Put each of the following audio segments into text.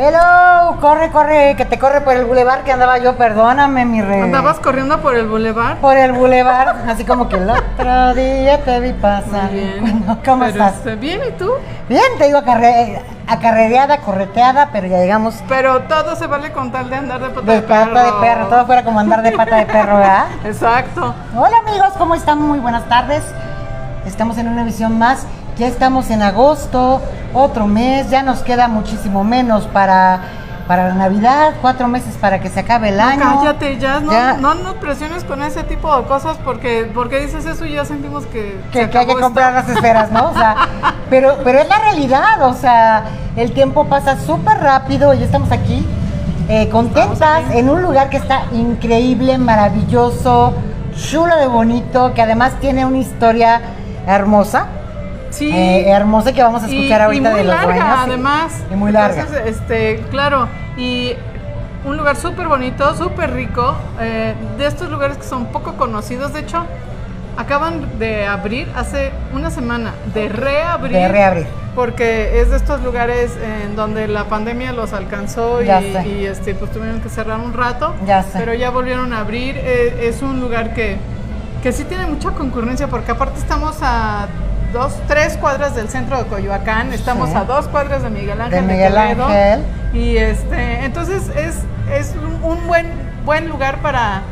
Hello, corre, corre, que te corre por el bulevar que andaba yo, perdóname, mi rey. ¿Andabas corriendo por el bulevar? Por el bulevar, así como que el otro día te vi pasar. Muy bien. ¿Cómo Pero, estás? este, bien, ¿y tú? Bien, te digo acarre- acarrereada, correteada, pero ya llegamos Pero todo se vale con tal de andar de pata de de perro. pata de perro. Todo fuera como andar de pata de perro, ¿verdad? Exacto. Hola amigos, ¿cómo están? Muy buenas tardes. Estamos en una emisión más. Ya estamos en agosto, otro mes. Ya nos queda muchísimo menos para, para la Navidad. Cuatro meses para que se acabe el año. Cállate, ya no, Ya. no nos presiones con ese tipo de cosas porque, porque dices eso y ya sentimos que. que, se que hay que comprar las esferas, ¿no? O sea, pero, pero es la realidad, o sea, el tiempo pasa súper rápido y estamos aquí eh, contentas Estamos en un lugar que está increíble, maravilloso, chulo de bonito, que además tiene una historia hermosa, Sí. eh, hermosa que vamos a Y- escuchar ahorita y muy de los larga, además. Y muy larga. Entonces, este, claro, y un lugar súper bonito, súper rico, eh, de estos lugares que son poco conocidos, de hecho, acaban de abrir hace una semana, de reabrir. De reabrir. Porque es de estos lugares en donde la pandemia los alcanzó y, y, este, pues tuvieron que cerrar un rato. Ya sé. Pero ya volvieron a abrir. eh, es un lugar que, que sí tiene mucha concurrencia porque aparte estamos a dos, tres cuadras del centro de Coyoacán, estamos Sí. a dos cuadras de Miguel Ángel De de, Miguel Quevedo, Ángel. Y este, entonces es, es un, buen, buen lugar para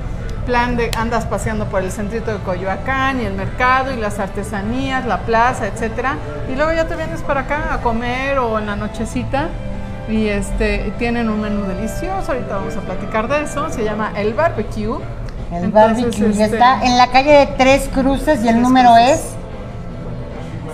plan de andas paseando por el centrito de Coyoacán y el mercado y las artesanías, la plaza, etcétera. Y luego ya te vienes para acá a comer o en la nochecita. Y este tienen un menú delicioso, ahorita vamos a platicar de eso, se llama El Barbecue. El Entonces, barbecue y este, está en la calle de Tres Cruces y el número Cruces. es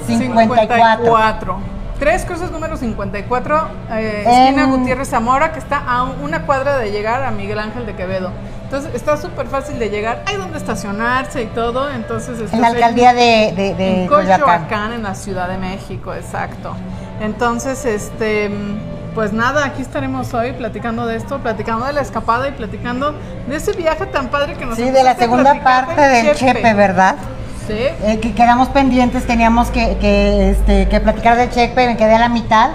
54. 54. Tres cruces número 54, eh, En- esquina Gutiérrez Zamora, que está a una cuadra de llegar a Miguel Ángel de Quevedo. Entonces está súper fácil de llegar, hay donde estacionarse y todo. Entonces En la alcaldía de, de, de en Coyoacán. En la Ciudad de México, exacto. Entonces, este, pues nada, aquí estaremos hoy platicando de esto, platicando de la escapada y platicando de ese viaje tan padre que nos Sí, de la segunda parte del Chepe, ¿verdad? Sí. Eh, que quedamos pendientes, teníamos que, que, este, que platicar del Chepe, me quedé a la mitad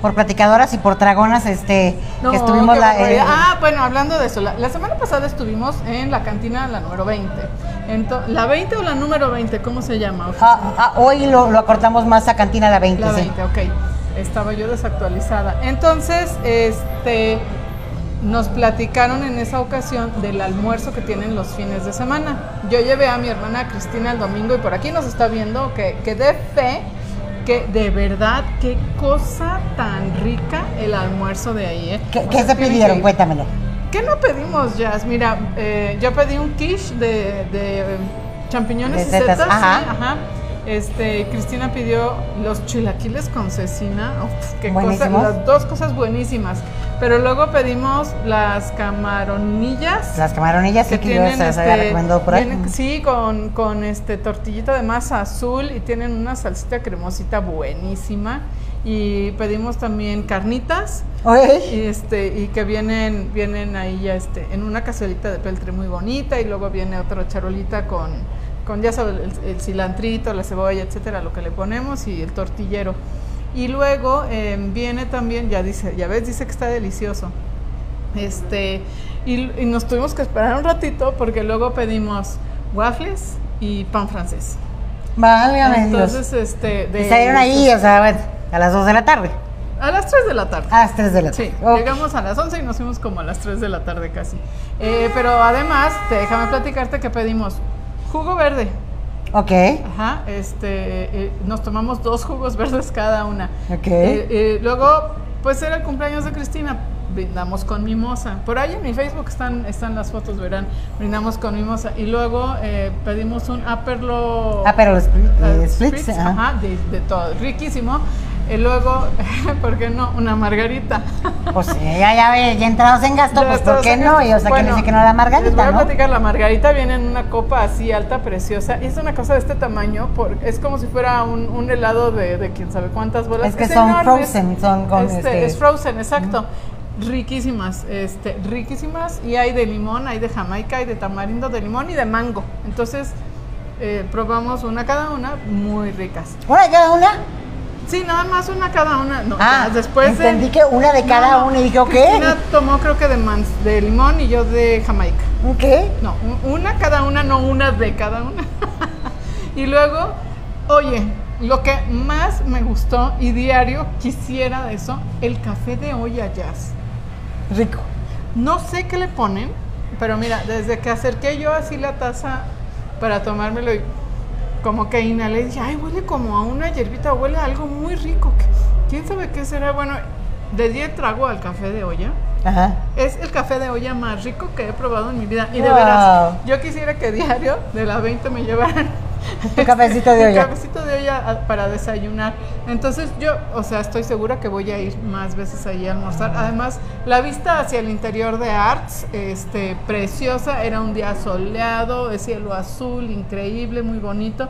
por platicadoras y por dragonas, este, No, que estuvimos la, eh, ah, bueno, hablando de eso, la, la semana pasada estuvimos en la cantina, la número 20. Ento- ¿La 20 o la número 20? ¿Cómo se llama? ah, ah, hoy lo, lo acortamos más a Cantina la 20, La sí. 20, ok. Estaba yo desactualizada. Entonces, este, nos platicaron en esa ocasión del almuerzo que tienen los fines de semana. Yo llevé a mi hermana Cristina el domingo y por aquí nos está viendo que, que dé fe que de verdad, qué cosa tan rica el almuerzo de ahí. ¿eh? ¿Qué, se pidieron? que- Cuéntamelo. ¿Qué no pedimos, Jazz? Mira, eh, yo pedí un quiche de, de, champiñones De y setas, sí, ajá. Este, Cristina pidió los chilaquiles con cecina. Uf, qué cosa, las dos cosas buenísimas. Pero luego pedimos las camaronillas. Las camaronillas sí que que yo las había este, recomendado por ahí. vienen- sí, con, con este tortillita de masa azul y tienen una salsita cremosita buenísima. Y pedimos también carnitas. Oye, Y este, y que vienen, vienen ahí ya este, en una cazuelita de peltre muy bonita, y luego viene otra charolita con, con ya sabes, el, el cilantrito, la cebolla, etcétera, lo que le ponemos, y el tortillero. Y luego eh, viene también, ya dice, ya ves, dice que está delicioso. Este, y, y nos tuvimos que esperar un ratito porque luego pedimos waffles y pan francés. válgame Dios. Entonces, este, de, salieron ahí, o sea, a las 2 de la tarde. a las 3 de la tarde. A las 3 de la tarde. Sí, llegamos a las 11 y nos fuimos como a las 3 de la tarde casi. Eh, pero además, te, déjame platicarte que pedimos jugo verde. Ok. Ajá, este, eh, nos tomamos dos jugos verdes cada una. Ok. Eh, eh, luego, pues era el cumpleaños de Cristina, brindamos con mimosa. Por ahí en mi Facebook están, están las fotos, verán, brindamos con mimosa. Y luego eh, pedimos un aperlo... Ah, pero los split- eh, splits, spritz, ajá. ajá, de, de todo, riquísimo. Y luego, ¿por qué no? Una margarita. Pues ya, ya, ve, ya entrados en gasto, Ya pues ¿por qué no? Y o sea, que Bueno, dice que no la Les voy margarita, a ¿no? platicar, la margarita viene en una copa así alta, preciosa. Y es una cosa de este tamaño, por- es como si fuera un, un helado de, de quién sabe cuántas bolas. Es que son enorme, frozen, son con, este, este- Es frozen, exacto. Riquísimas, este, riquísimas. Y hay de limón, hay de jamaica, hay de tamarindo, de limón y de mango. Entonces, eh, probamos una cada una, muy ricas. ¿Una cada una? Sí, nada más una cada una. No, Ah, después de- entendí que una de cada No, una y dije, ok. Cristina tomó creo que de, mans- de limón y yo de Jamaica. ¿Qué? No, un- una cada una, no una de cada una. y luego, oye, lo que más me gustó y diario quisiera de eso, el café de olla jazz. Rico. No sé qué le ponen, pero mira, desde que acerqué yo así la taza para tomármelo y como que inhalé, dije, ay, huele como a una hierbita, huele a algo muy rico. ¿Quién sabe qué será? Bueno, le di el trago al café de olla. Ajá. Es el café de olla más rico que he probado en mi vida. Y de Wow. veras, yo quisiera que diario de la 20 me llevaran Tu cafecito de olla. cafecito de olla a- para desayunar. Entonces yo, o sea, estoy segura que voy a ir más veces allí a almorzar. Además, la vista hacia el interior de Arts, este, preciosa. Era un día soleado, el cielo azul, increíble, muy bonito.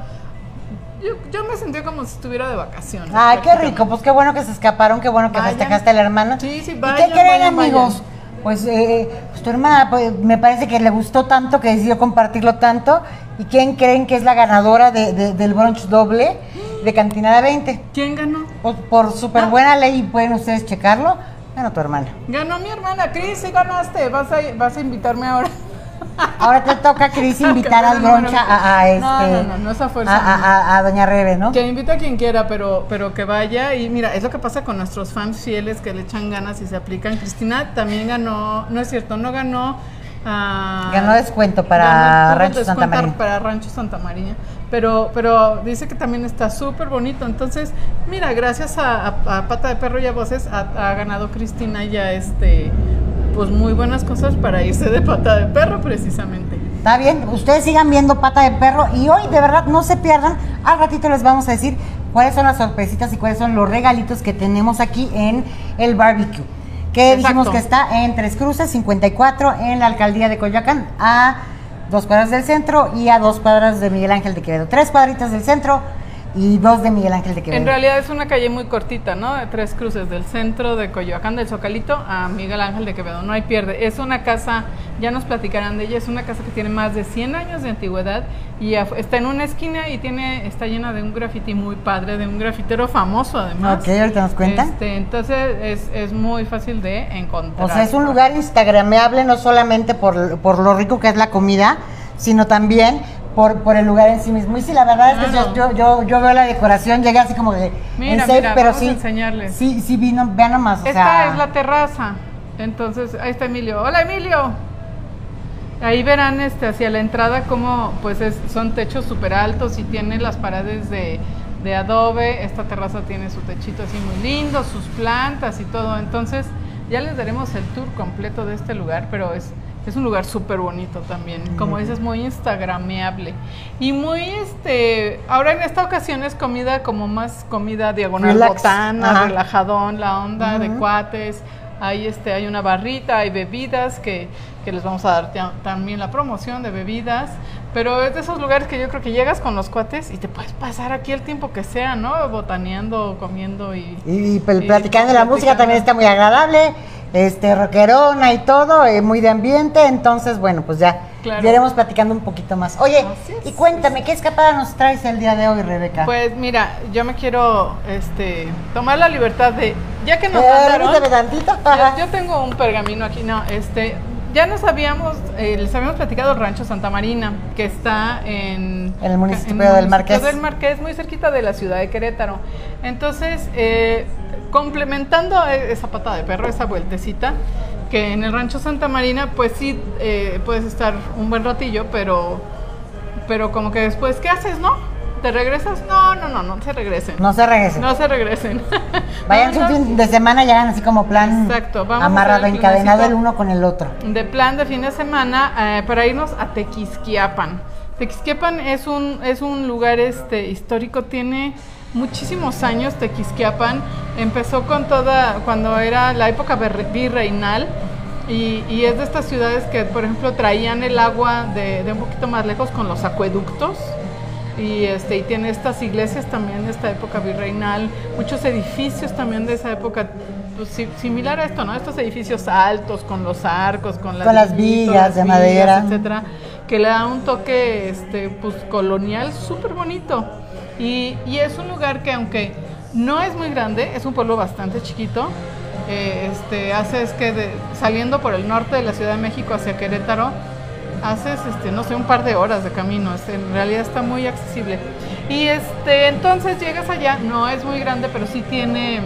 Yo, yo me sentí como si estuviera de vacaciones. Ay, qué rico. Pues qué bueno que se escaparon, qué bueno que Vayan. festejaste a la hermana. Sí, sí, ¿Y vayan, qué creen, vayan, amigos? Pues, eh, pues tu hermana pues, me parece que le gustó tanto que decidió compartirlo tanto. ¿Y quién creen que es la ganadora de- de- del brunch doble de Cantina de 20? ¿Quién ganó? Pues, por súper buena ley, pueden ustedes checarlo. Bueno, tu hermana. Ganó mi hermana, Cris, sí ganaste. Vas a, vas a invitarme ahora. Ahora te toca, Cris, invitar al brunch a, este. No, no, no, no es a fuerza. a, a- a doña Rebe, ¿no? Que invite a quien quiera, pero, pero que vaya. Y mira, es lo que pasa con nuestros fans fieles que le echan ganas y se aplican. Cristina también ganó, no es cierto, no ganó. Ah, Ganó descuento para ganó- Rancho Santa María. Para Rancho Santa María. Pero, pero dice que también está súper bonito. Entonces, mira, gracias a, a- a Pata de Perro y a Voces ha, ha ganado Cristina ya este pues muy buenas cosas para irse de pata de perro precisamente. Está bien, ustedes sigan viendo Pata de Perro y hoy de verdad no se pierdan. Al ratito les vamos a decir cuáles son las sorpresitas y cuáles son los regalitos que tenemos aquí en el barbecue. Que dijimos que está en Tres Cruces 54 en la alcaldía de Coyoacán a dos cuadras del centro y a dos cuadras de Miguel Ángel de Quevedo. Tres cuadritas del centro y dos de Miguel Ángel de Quevedo. En realidad es una calle muy cortita, ¿no? De tres cruces, del centro de Coyoacán, del Zocalito, a Miguel Ángel de Quevedo. No hay pierde. Es una casa, ya nos platicarán de ella, es una casa que tiene más de 100 años de antigüedad y está en una esquina y tiene está llena de un graffiti muy padre, de un grafitero famoso además. Ok, ahorita nos cuentan. Este, entonces es, es muy fácil de encontrar. O sea, es un lugar instagrameable no solamente por, por lo rico que es la comida, sino también por, por el lugar en sí mismo. Y sí, la verdad es que yo, Claro. yo, yo, yo veo la decoración, llegué así como de Mira, en safe, mira, pero vamos a sí, enseñarles. sí, sí vino, vean nomás, o Esta sea, es la terraza. Entonces, ahí está Emilio. Hola Emilio. Ahí verán este, hacia la entrada como pues es- son techos súper altos y tiene las paredes de, de adobe. Esta terraza tiene su techito así muy lindo, sus plantas y todo. Entonces ya les daremos el tour completo de este lugar, pero es, es un lugar súper bonito también. Como dices, muy instagrameable. Y muy, este, ahora en esta ocasión es comida como más comida diagonal Relax. botana, Ajá. relajadón, la onda de cuates. Ahí este, hay una barrita, hay bebidas que, que les vamos a dar ta- también la promoción de bebidas. Pero es de esos lugares que yo creo que llegas con los cuates y te puedes pasar aquí el tiempo que sea, ¿no? Botaneando, comiendo y... y, y pues, y platicando la música también está muy agradable, este, rockerona y todo, eh, muy de ambiente, entonces, bueno, pues ya, Claro. ya iremos platicando un poquito más. Oye, y cuéntame, ¿qué escapada nos traes el día de hoy, Rebeca? Pues mira, yo me quiero este, tomar la libertad de... Ya que nos Eh, mandaron... Yo, yo tengo un pergamino aquí, no, este, ya nos habíamos, eh, les habíamos platicado el Rancho Santa Marina, que está en... En el municipio en del municipio Marqués. del Marqués, muy cerquita de la ciudad de Querétaro. Entonces, eh, complementando esa pata de perro, esa vueltecita, que en el Rancho Santa Marina, pues sí, eh, puedes estar un buen ratillo, pero, pero como que después, ¿qué haces, no? ¿Te regresas? No, no, no, no se regresen. No se regresen. No se regresen. Vayan su fin de semana y hagan así como plan Exacto, vamos amarrado, encadenado el uno con el otro. de plan de fin de semana eh, para irnos a Tequisquiapan. Tequisquiapan es un, es un lugar este, histórico, tiene muchísimos años Tequisquiapan. Empezó con toda, cuando era la época virre- virreinal. Y, y es de estas ciudades que, por ejemplo, traían el agua de, de un poquito más lejos con los acueductos. Y, este, y tiene estas iglesias también de esta época virreinal, muchos edificios también de esa época, pues, si- similar a esto, ¿no? Estos edificios altos con los arcos, con las, Con las vigas de madera. etcétera, que le da un toque este, pues, colonial súper bonito. Y, y es un lugar que aunque No es muy grande, es un pueblo bastante chiquito. Eh, este, haces que de- saliendo por el norte de la Ciudad de México hacia Querétaro, haces, este, no sé, un par de horas de camino. este, en realidad está muy accesible. Y este, entonces llegas allá, no es muy grande, pero sí tiene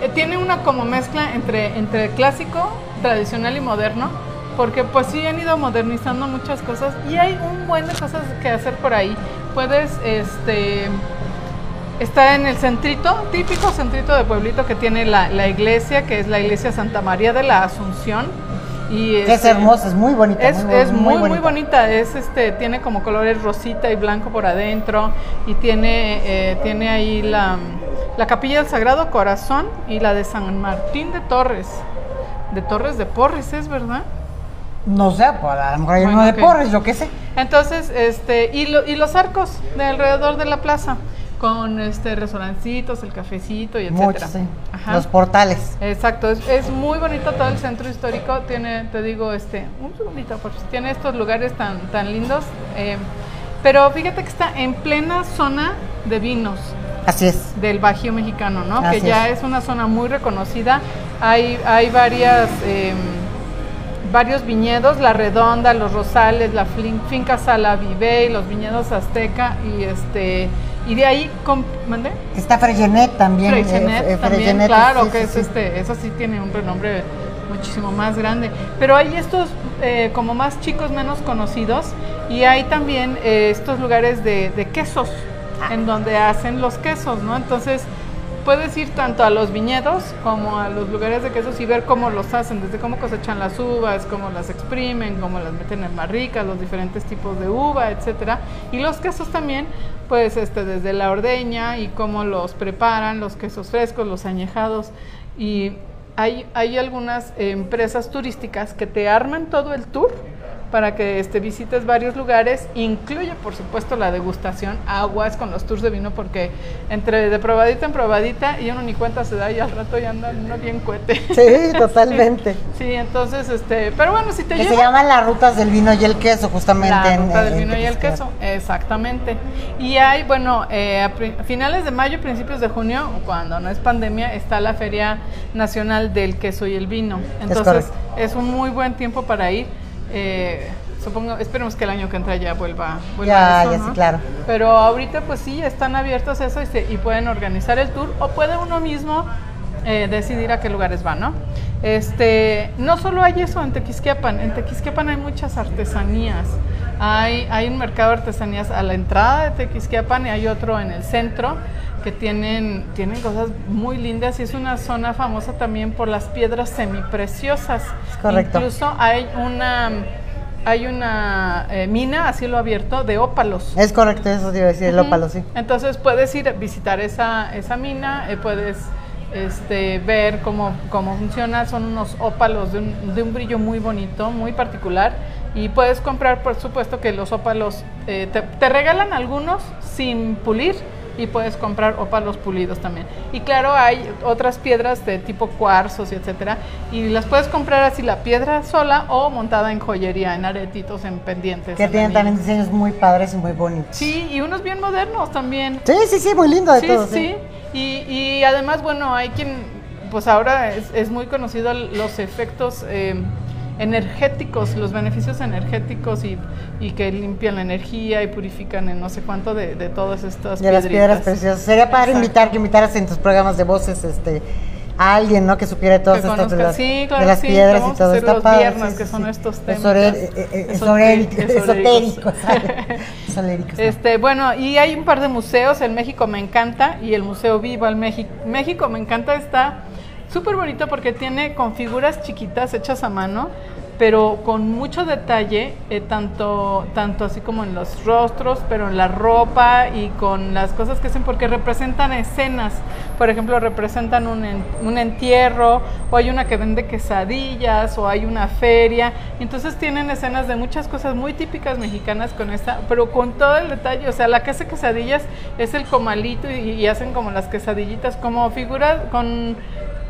eh, tiene una como mezcla entre, entre clásico, tradicional y moderno, porque pues sí han ido modernizando muchas cosas y hay un buen de cosas que hacer por ahí. Puedes, este, está en el centrito, típico centrito de pueblito que tiene la, la iglesia, que es la iglesia Santa María de la Asunción. Y Que es este, hermosa, es muy bonita. es, es muy, muy bonita. bonita. Es este, tiene como colores rosita y blanco por adentro. Y tiene, eh, tiene ahí la, la capilla del Sagrado Corazón y la de San Martín de Torres. De Torres de Porres, ¿es verdad? No sé, pues a lo mejor hay Bueno, uno de. Porres, yo qué sé. Entonces, este, y, lo- y los arcos de alrededor de la plaza, con este restaurancitos, el cafecito y etcétera. Sí. Los portales. Exacto, es, es muy bonito todo el centro histórico. Tiene, te digo, este, un segundito, por favor. tiene estos lugares tan, tan lindos. eh, pero fíjate que está en plena zona de vinos Así es. del Bajío mexicano, ¿no? Así que ya es. es. una zona muy reconocida. Hay, hay varias, eh, varios viñedos, La Redonda, Los Rosales, la Finca Sala Vive, los viñedos Azteca y este y de ahí, ¿mandé? Está Freyenet también. eh, Freixenet eh, también, claro, sí, que sí, es sí. este, eso sí tiene un renombre muchísimo más grande. Pero hay estos eh, como más chicos, menos conocidos, y hay también eh, estos lugares de, de quesos, Ah. en donde hacen los quesos, ¿no? Entonces puedes ir tanto a los viñedos como a los lugares de quesos y ver cómo los hacen, desde cómo cosechan las uvas, cómo las exprimen, cómo las meten en barricas, los diferentes tipos de uva, etcétera. Y los quesos también, pues este desde la ordeña y cómo los preparan, los quesos frescos, los añejados. Y hay, hay algunas empresas turísticas que te arman todo el tour para que este, visites varios lugares, incluye por supuesto la degustación, aguas con los tours de vino, porque entre de probadita en probadita y uno ni cuenta se da y al rato ya anda uno bien cohete. Sí, totalmente. Sí, entonces, este, pero bueno, si te Que se lleva- llaman las rutas del vino y el queso, justamente. la en- ruta en- del vino en y el queso, exactamente. Y hay, bueno, eh, a finales de mayo, principios de junio, cuando no es pandemia, está la Feria Nacional del Queso y el Vino. Entonces, es, un muy buen tiempo para ir. Eh, supongo, esperemos que el año que entra ya vuelva, vuelva Ya, eso, ya ¿no? sí, claro. Pero ahorita pues sí, están abiertos eso y, se- y pueden organizar el tour o puede uno mismo eh, decidir a qué lugares va, ¿no? Este, no solo hay eso en Tequisquiapan, en Tequisquiapan hay muchas artesanías. Hay, hay un mercado de artesanías a la entrada de Tequisquiapan y hay otro en el centro que tienen, tienen cosas muy lindas y es una zona famosa también por las piedras semipreciosas. Es correcto. Incluso hay una, hay una eh, mina a cielo abierto de ópalos. Es correcto, eso te iba a decir, el ópalo, sí. Entonces puedes ir a visitar esa, esa mina, eh, puedes este, ver cómo, cómo funciona, son unos ópalos de un, de un brillo muy bonito, muy particular, y puedes comprar, por supuesto que los ópalos, eh, te, te regalan algunos sin pulir, y puedes comprar ópalos pulidos también. Y claro, hay otras piedras de tipo cuarzos y etcétera, y las puedes comprar así la piedra sola o montada en joyería, en aretitos, en pendientes. Que en tienen también diseños muy padres y muy bonitos. Sí, y unos bien modernos también. Sí, sí, sí, muy lindo de Sí, todo. sí. Y, y además, bueno, hay quien, pues ahora es, es muy conocido los efectos eh, energéticos, los beneficios energéticos y, y que limpian la energía y purifican en no sé cuánto de, de todas estas De las piedras piedritas. preciosas. Sería Exacto. invitar, que invitaras en tus programas de voces este, a alguien, ¿no? Que supiera de todas Que estas las, Sí, claro de las sí, piedras y todo. Está padre. viernes, sí, que son estos temas. Esotéricos. Esotéricos. esotéricos. Este, bueno, y hay un par de museos, el México me encanta y el Museo Viva el México. México me encanta está súper bonito porque tiene con figuras chiquitas hechas a mano, pero con mucho detalle, eh, tanto, tanto así como en los rostros, pero en la ropa y con las cosas que hacen, porque representan escenas. Por ejemplo, representan un, en- un entierro, o hay una que vende quesadillas, o hay una feria. Entonces tienen escenas de muchas cosas muy típicas mexicanas con esta, pero con todo el detalle. O sea, la que hace quesadillas es el comalito y, y hacen como las quesadillitas, como figuras, con,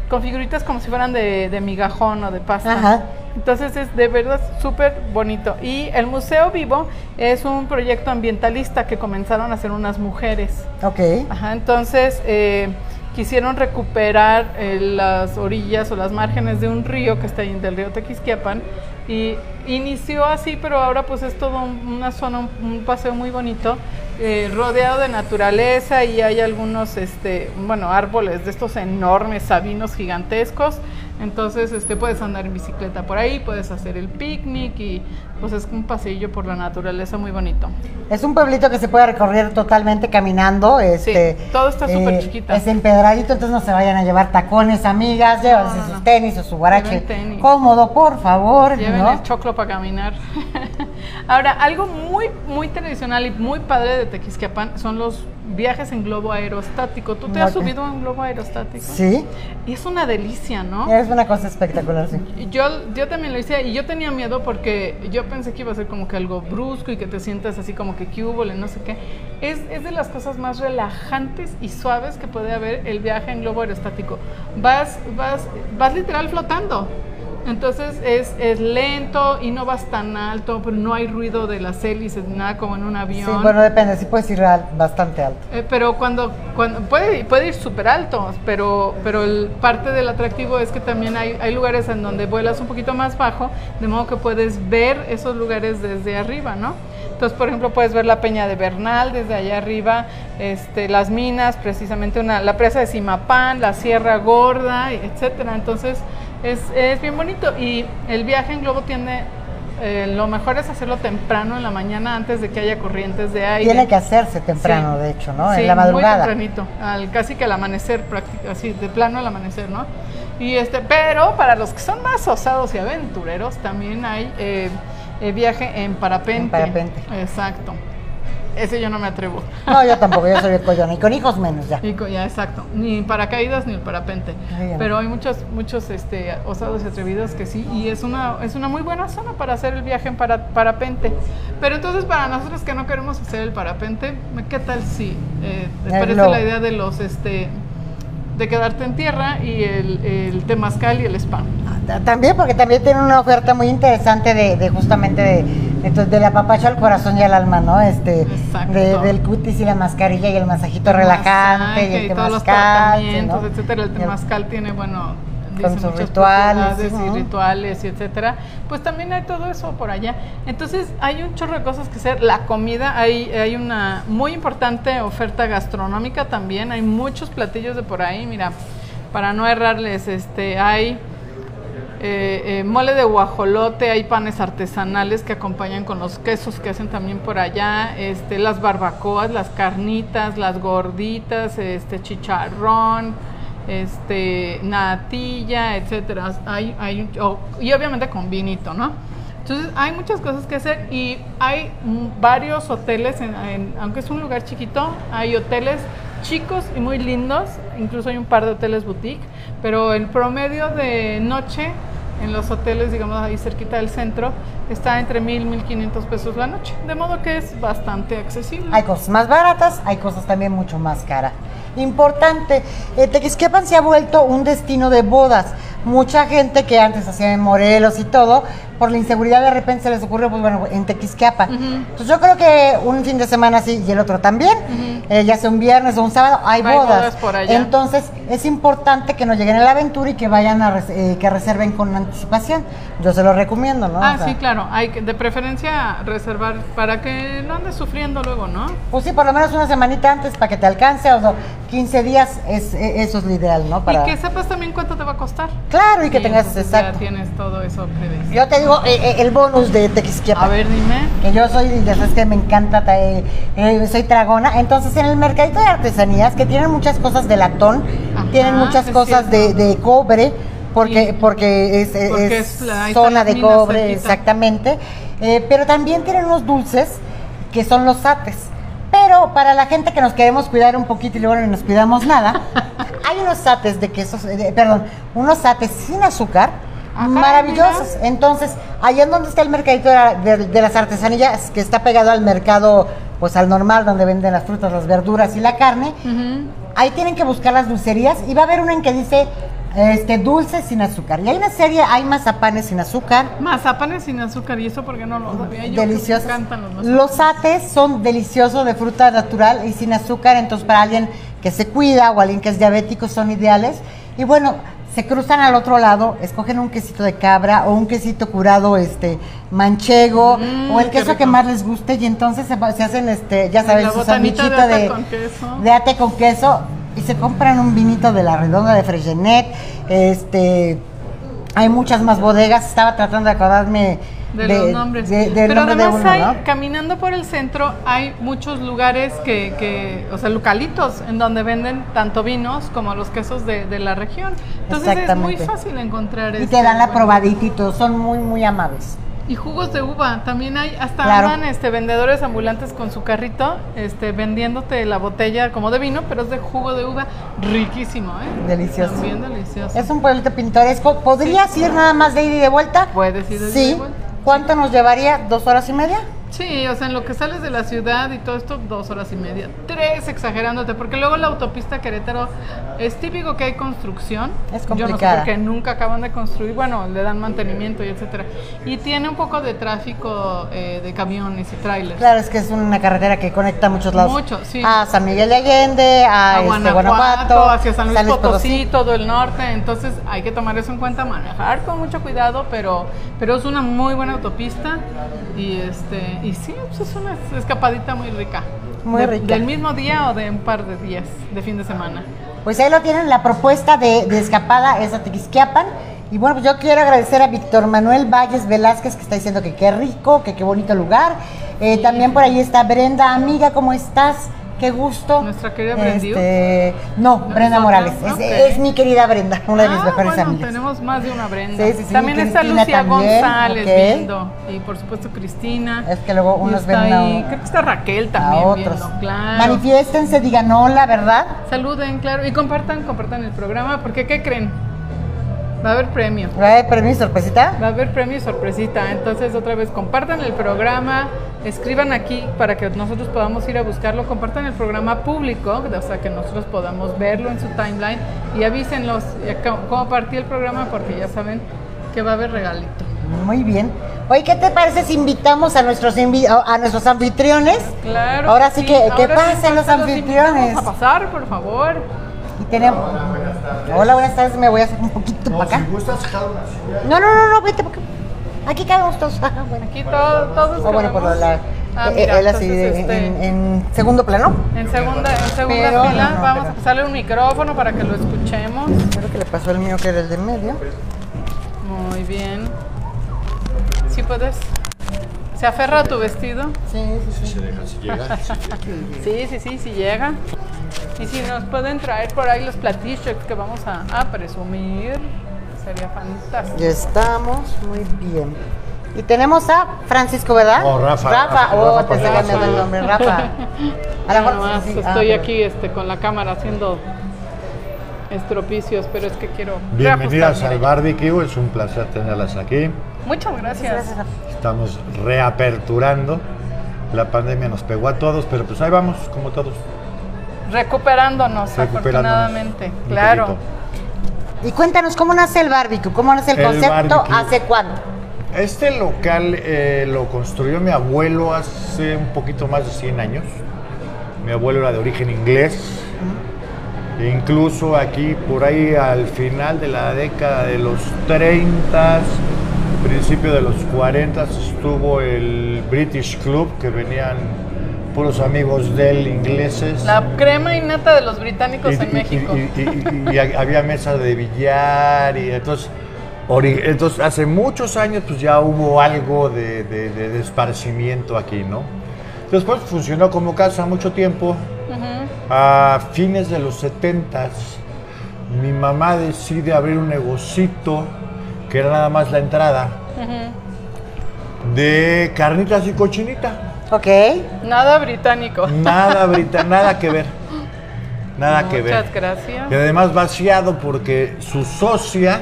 con figuritas como si fueran de, de migajón o de pasta. Ajá. Entonces es de verdad súper bonito. Y el Museo Vivo es un proyecto ambientalista que comenzaron a hacer unas mujeres. Ok. Ajá, entonces eh, quisieron recuperar eh, las orillas o las márgenes de un río que está ahí del río Tequisquiapan y inició así, pero ahora pues es todo un- una zona, un, un paseo muy bonito, eh, rodeado de naturaleza y hay algunos, este, bueno, árboles de estos enormes sabinos gigantescos. Entonces, este, puedes andar en bicicleta por ahí, puedes hacer el picnic y pues es un paseillo por la naturaleza muy bonito. Es un pueblito que se puede recorrer totalmente caminando. Este, todo está súper chiquita. Es empedradito, entonces no se vayan a llevar tacones, amigas. Llévense no, sus tenis o su guarache tenis. cómodo, por favor. Lleven ¿no? el choclo para caminar. Ahora, algo muy, muy tradicional y muy padre de Tequisquiapan son los viajes en globo aerostático. ¿Tú te has subido a un globo aerostático? Sí, Y es una delicia, ¿no? es una cosa espectacular, sí. Yo, yo también lo hice y yo tenía miedo porque yo pensé que iba a ser como que algo brusco y que te sientas así como que cubole, no sé qué. Es, es de las cosas más relajantes y suaves que puede haber el viaje en globo aerostático. Vas, vas, vas literal flotando. Entonces es, es lento y no vas tan alto, pero no hay ruido de las hélices, ni nada como en un Sí, avión. bueno, depende, sí puedes ir al- bastante alto. Eh, pero cuando, cuando puede, puede ir súper alto, pero, pero el, parte del atractivo es que también hay, hay lugares en donde vuelas un poquito más bajo, de modo que puedes ver esos lugares desde arriba, ¿no? Entonces, por ejemplo, puedes ver la Peña de Bernal desde allá arriba, este, las minas, precisamente una, la presa de Simapán, la Sierra Gorda, etcétera. Entonces, es, es bien bonito y el viaje en globo tiene... eh, lo mejor es hacerlo temprano en la mañana antes de que haya corrientes de aire. Tiene que hacerse temprano, Sí. de hecho, ¿no? Sí, en la madrugada. Muy tempranito, al, casi que al amanecer, así, de plano al amanecer, ¿no? Y este, pero para los que son más osados y aventureros, también hay eh, eh, viaje en parapente. En parapente. Exacto. Ese yo no me atrevo. No, yo tampoco, yo soy el collón. Y con hijos menos ya. Y ya, exacto. Ni paracaídas ni el parapente. Pero hay muchos, muchos este, osados y atrevidos que sí. Y es una, es una muy buena zona para hacer el viaje en para- parapente. Pero entonces para nosotros que no queremos hacer el parapente, ¿qué tal si eh, te parece la idea de los este de quedarte en tierra y el, el temazcal y el spam? Ta- También, porque también tiene una oferta muy interesante de, de justamente de, entonces, de la papacha al corazón y al alma, ¿no? Este, Exacto. de- del cutis y la mascarilla y el masajito El relajante masaje y el todos los temazcal. sí, tratamientos, ¿no? etcétera. El Y temazcal tiene, bueno, Con dice sus rituales, y ¿no? rituales, y etcétera. Pues también hay todo eso por allá. Entonces, hay un chorro de cosas que hacer. La comida, hay, hay una muy importante oferta gastronómica también. Hay muchos platillos de por ahí. Mira, para no errarles, este, hay eh, eh, mole de guajolote, hay panes artesanales que acompañan con los quesos que hacen también por allá, este, las barbacoas, las carnitas, las gorditas, este, chicharrón, este, natilla, etcétera. Hay, hay, oh, y obviamente con vinito, ¿no? Entonces hay muchas cosas que hacer y hay varios hoteles, en- aunque es un lugar chiquito, hay hoteles chicos y muy lindos, incluso hay un par de hoteles boutique, pero el promedio de noche en los hoteles, digamos ahí cerquita del centro, está entre mil, mil quinientos pesos la noche, de modo que es bastante accesible. Hay cosas más baratas, hay cosas también mucho más caras. Importante, eh, Tequisquiapan se ha vuelto un destino de bodas. Mucha gente que antes hacía en Morelos y todo, por la inseguridad de repente se les ocurrió, pues bueno, en Tequisquiapan. Ujú. Entonces yo creo que un fin de semana sí y el otro también, eh, ya sea un viernes o un sábado, hay, Hay bodas. bodas por allá. Entonces es importante que no lleguen a la aventura y que vayan a eh, que reserven con anticipación. Yo se lo recomiendo, ¿no? Ah, O sea, sí, claro, hay que de preferencia reservar para que no andes sufriendo luego, ¿no? Pues sí, por lo menos una semanita antes para que te alcance, o no, 15 días, es, e- eso es lo ideal, ¿no? Para... Y que sepas también cuánto te va a costar. Claro, y que tengas, entonces ya exacto. tienes todo eso previsto. Yo te digo, eh, eh, el bonus de Tequisquiapan. A ver, dime. Que yo soy, ya sabes que me encanta, ta- eh, eh, soy tragona. Entonces, en el mercadito de artesanías, que tienen muchas cosas de latón, Ajá, tienen muchas cosas de, cobre, porque, Sí. porque es, Porque es zona de cobre, cerquita. exactamente. Pero también tienen unos dulces que son los sates. Pero para la gente que nos queremos cuidar un poquito y luego no nos cuidamos nada, hay unos sates de quesos, eh, de- perdón, unos sates sin azúcar maravillosos. Entonces, allá en donde está el mercadito de, la- de- de las artesanías, que está pegado al mercado, pues al normal, donde venden las frutas, las verduras y la carne, ahí tienen que buscar las dulcerías y va a haber una en que dice Este, dulces sin azúcar. Y hay una serie, hay mazapanes sin azúcar. Mazapanes sin azúcar, ¿y eso porque no lo sabía yo? Deliciosos. Me encantan los mazapanes. Los ates son deliciosos de fruta natural y sin azúcar, entonces para alguien que se cuida o alguien que es diabético son ideales. Y bueno, se cruzan al otro lado, escogen un quesito de cabra o un quesito curado este manchego Mm, o el queso que más les guste y entonces se, se hacen este, ya sabes, su de sandwichito de, con queso. de ate con queso y se compran un vinito de la redonda de Fregenet, este hay muchas más bodegas, estaba tratando de acordarme de, los nombres. de- Pero de además uno, hay, ¿no? caminando por el centro, hay muchos lugares que, que, o sea, localitos en donde venden tanto vinos como los quesos de, de la región. Entonces es muy fácil encontrar Y este, te dan la bueno, probadita y todo, son muy, muy amables. Y jugos de uva, también hay, hasta Claro. andan este, vendedores ambulantes con su carrito, este, vendiéndote la botella como de vino, pero es de jugo de uva, riquísimo, ¿eh? Delicioso. También delicioso. Es un pueblito pintoresco. ¿Podrías ir nada más de ida y de vuelta? Puedes ir de ida Sí. y vuelta. ¿Cuánto nos llevaría? ¿Dos horas y media? Sí, o sea, en lo que sales de la ciudad y todo esto, dos horas y media. Tres exagerándote, porque luego la autopista Querétaro es típico que hay construcción. Es Yo no sé complicada. por qué nunca acaban de construir, bueno, le dan mantenimiento y etcétera. Y tiene un poco de tráfico eh, de camiones y trailers. Claro, es que es una carretera que conecta a muchos lados. Mucho, sí. A San Miguel de Allende, a, a este, Guanajuato, Guanajuato, hacia San Luis, Potosí, todo el norte, entonces hay que tomar eso en cuenta, manejar con mucho cuidado, pero, pero es una muy buena autopista y este y sí, pues es una escapadita muy rica. Muy De- rica. Del mismo día o de un par de días, de fin de semana. Pues ahí lo tienen, la propuesta de, de escapada es a Tequisquiapan. Y bueno, pues yo quiero agradecer a Víctor Manuel Valles Velázquez que está diciendo que qué rico, que qué bonito lugar. Eh, También por ahí está Brenda, amiga, ¿cómo estás? Qué gusto. Nuestra querida Brendiu. Este, no, Brenda? Morales. Es, mi querida Brenda, una de mis Ah, mejores bueno, amigas. tenemos más de una Brenda. Sí, sí, sí, también está Cristina Lucía también, González ok. viendo y por supuesto Cristina. Es que luego unos ven a- ahí, creo que está Raquel a también otros. viendo, claro. Manifiéstense, digan hola, ¿verdad? Saluden, claro, y compartan, compartan el programa, porque ¿qué creen? Va a haber premio. ¿Va a haber premio y sorpresita? Va a haber premio y sorpresita. Entonces, otra vez, compartan el programa, escriban aquí para que nosotros podamos ir a buscarlo. Compartan el programa público, o sea, que nosotros podamos verlo en su timeline y avísenlos y a cómo cómo partí el programa, porque ya saben que va a haber regalito. Muy bien. Oye, ¿qué te parece si invitamos a nuestros invi- a nuestros anfitriones? Claro. Ahora sí que- que ahora pasen los pasen anfitriones. invitamos a pasar, por favor. Tenemos. Hola, buenas tardes. Me voy a hacer un poquito para acá. Si gustas. No, no, no, no, vete porque aquí cabemos todos. Ah, bueno. Aquí todo, todos. O bueno, por la. Ah, eh, mira, él así de- este, en, en segundo plano. En segunda, en segunda Pero, fila no, no, vamos pero- a pasarle un micrófono para que lo escuchemos. Creo que le pasó el mío que era el de en medio. Muy bien. ¿Sí puedes? ¿Se aferra a tu vestido? Sí, sí, sí. Se deja si llega. Sí, sí, sí, sí llega. Y si nos pueden traer por ahí los platillos que vamos a, a presumir, sería fantástico. Ya estamos, muy bien. Y tenemos a Francisco, ¿verdad? Oh, Rafa, Rafa, Rafa, oh, Rafa te cambiando el nombre, Rafa. A lo Nada mejor más sí, ah, estoy pero- aquí este, con la cámara haciendo estropicios, pero es que quiero Bienvenidas al barbecue, es un placer tenerlas aquí. Muchas gracias. Estamos reaperturando. La pandemia nos pegó a todos, pero pues ahí vamos, como todos. Recuperándonos, Recuperándonos afortunadamente. un Claro. poquito. Y cuéntanos, ¿cómo nace el barbecue? ¿Cómo nace el, El concepto? barbecue. ¿Hace cuándo? Este local eh, lo construyó mi abuelo hace un poquito más de 100 años. Mi abuelo era de origen inglés. Incluso aquí, por ahí al final de la década de los 30, principio de los 40, estuvo el British Club, que venían puros amigos de él ingleses. La crema innata de los británicos Y- en y- México. Y, y- y- y había mesas de billar y entonces, entonces hace muchos años pues ya hubo algo de, de- de- esparcimiento aquí, ¿no? Después funcionó como casa mucho tiempo. A fines de los 70 mi mamá decide abrir un negocito que era nada más la entrada de carnitas y cochinita. Ok. Nada británico. Nada, Brita, nada que ver. Nada que ver. Muchas gracias. Y además vaciado porque su socia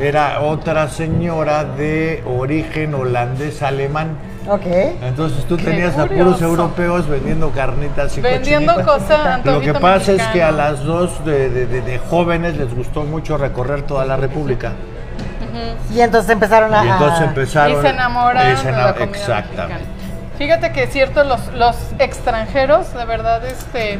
era otra señora de origen holandés-alemán. Ok. Entonces tú Qué tenías a puros curioso. europeos vendiendo carnitas y Vendiendo cosas, Lo que pasa es que a las dos de, de- de- de jóvenes les gustó mucho recorrer toda la República. Y entonces empezaron a... Y entonces a- empezaron. Y se enamoraron y se de ena- la comida Exactamente. mexicana. Fíjate que es cierto, los, los extranjeros, de verdad, este,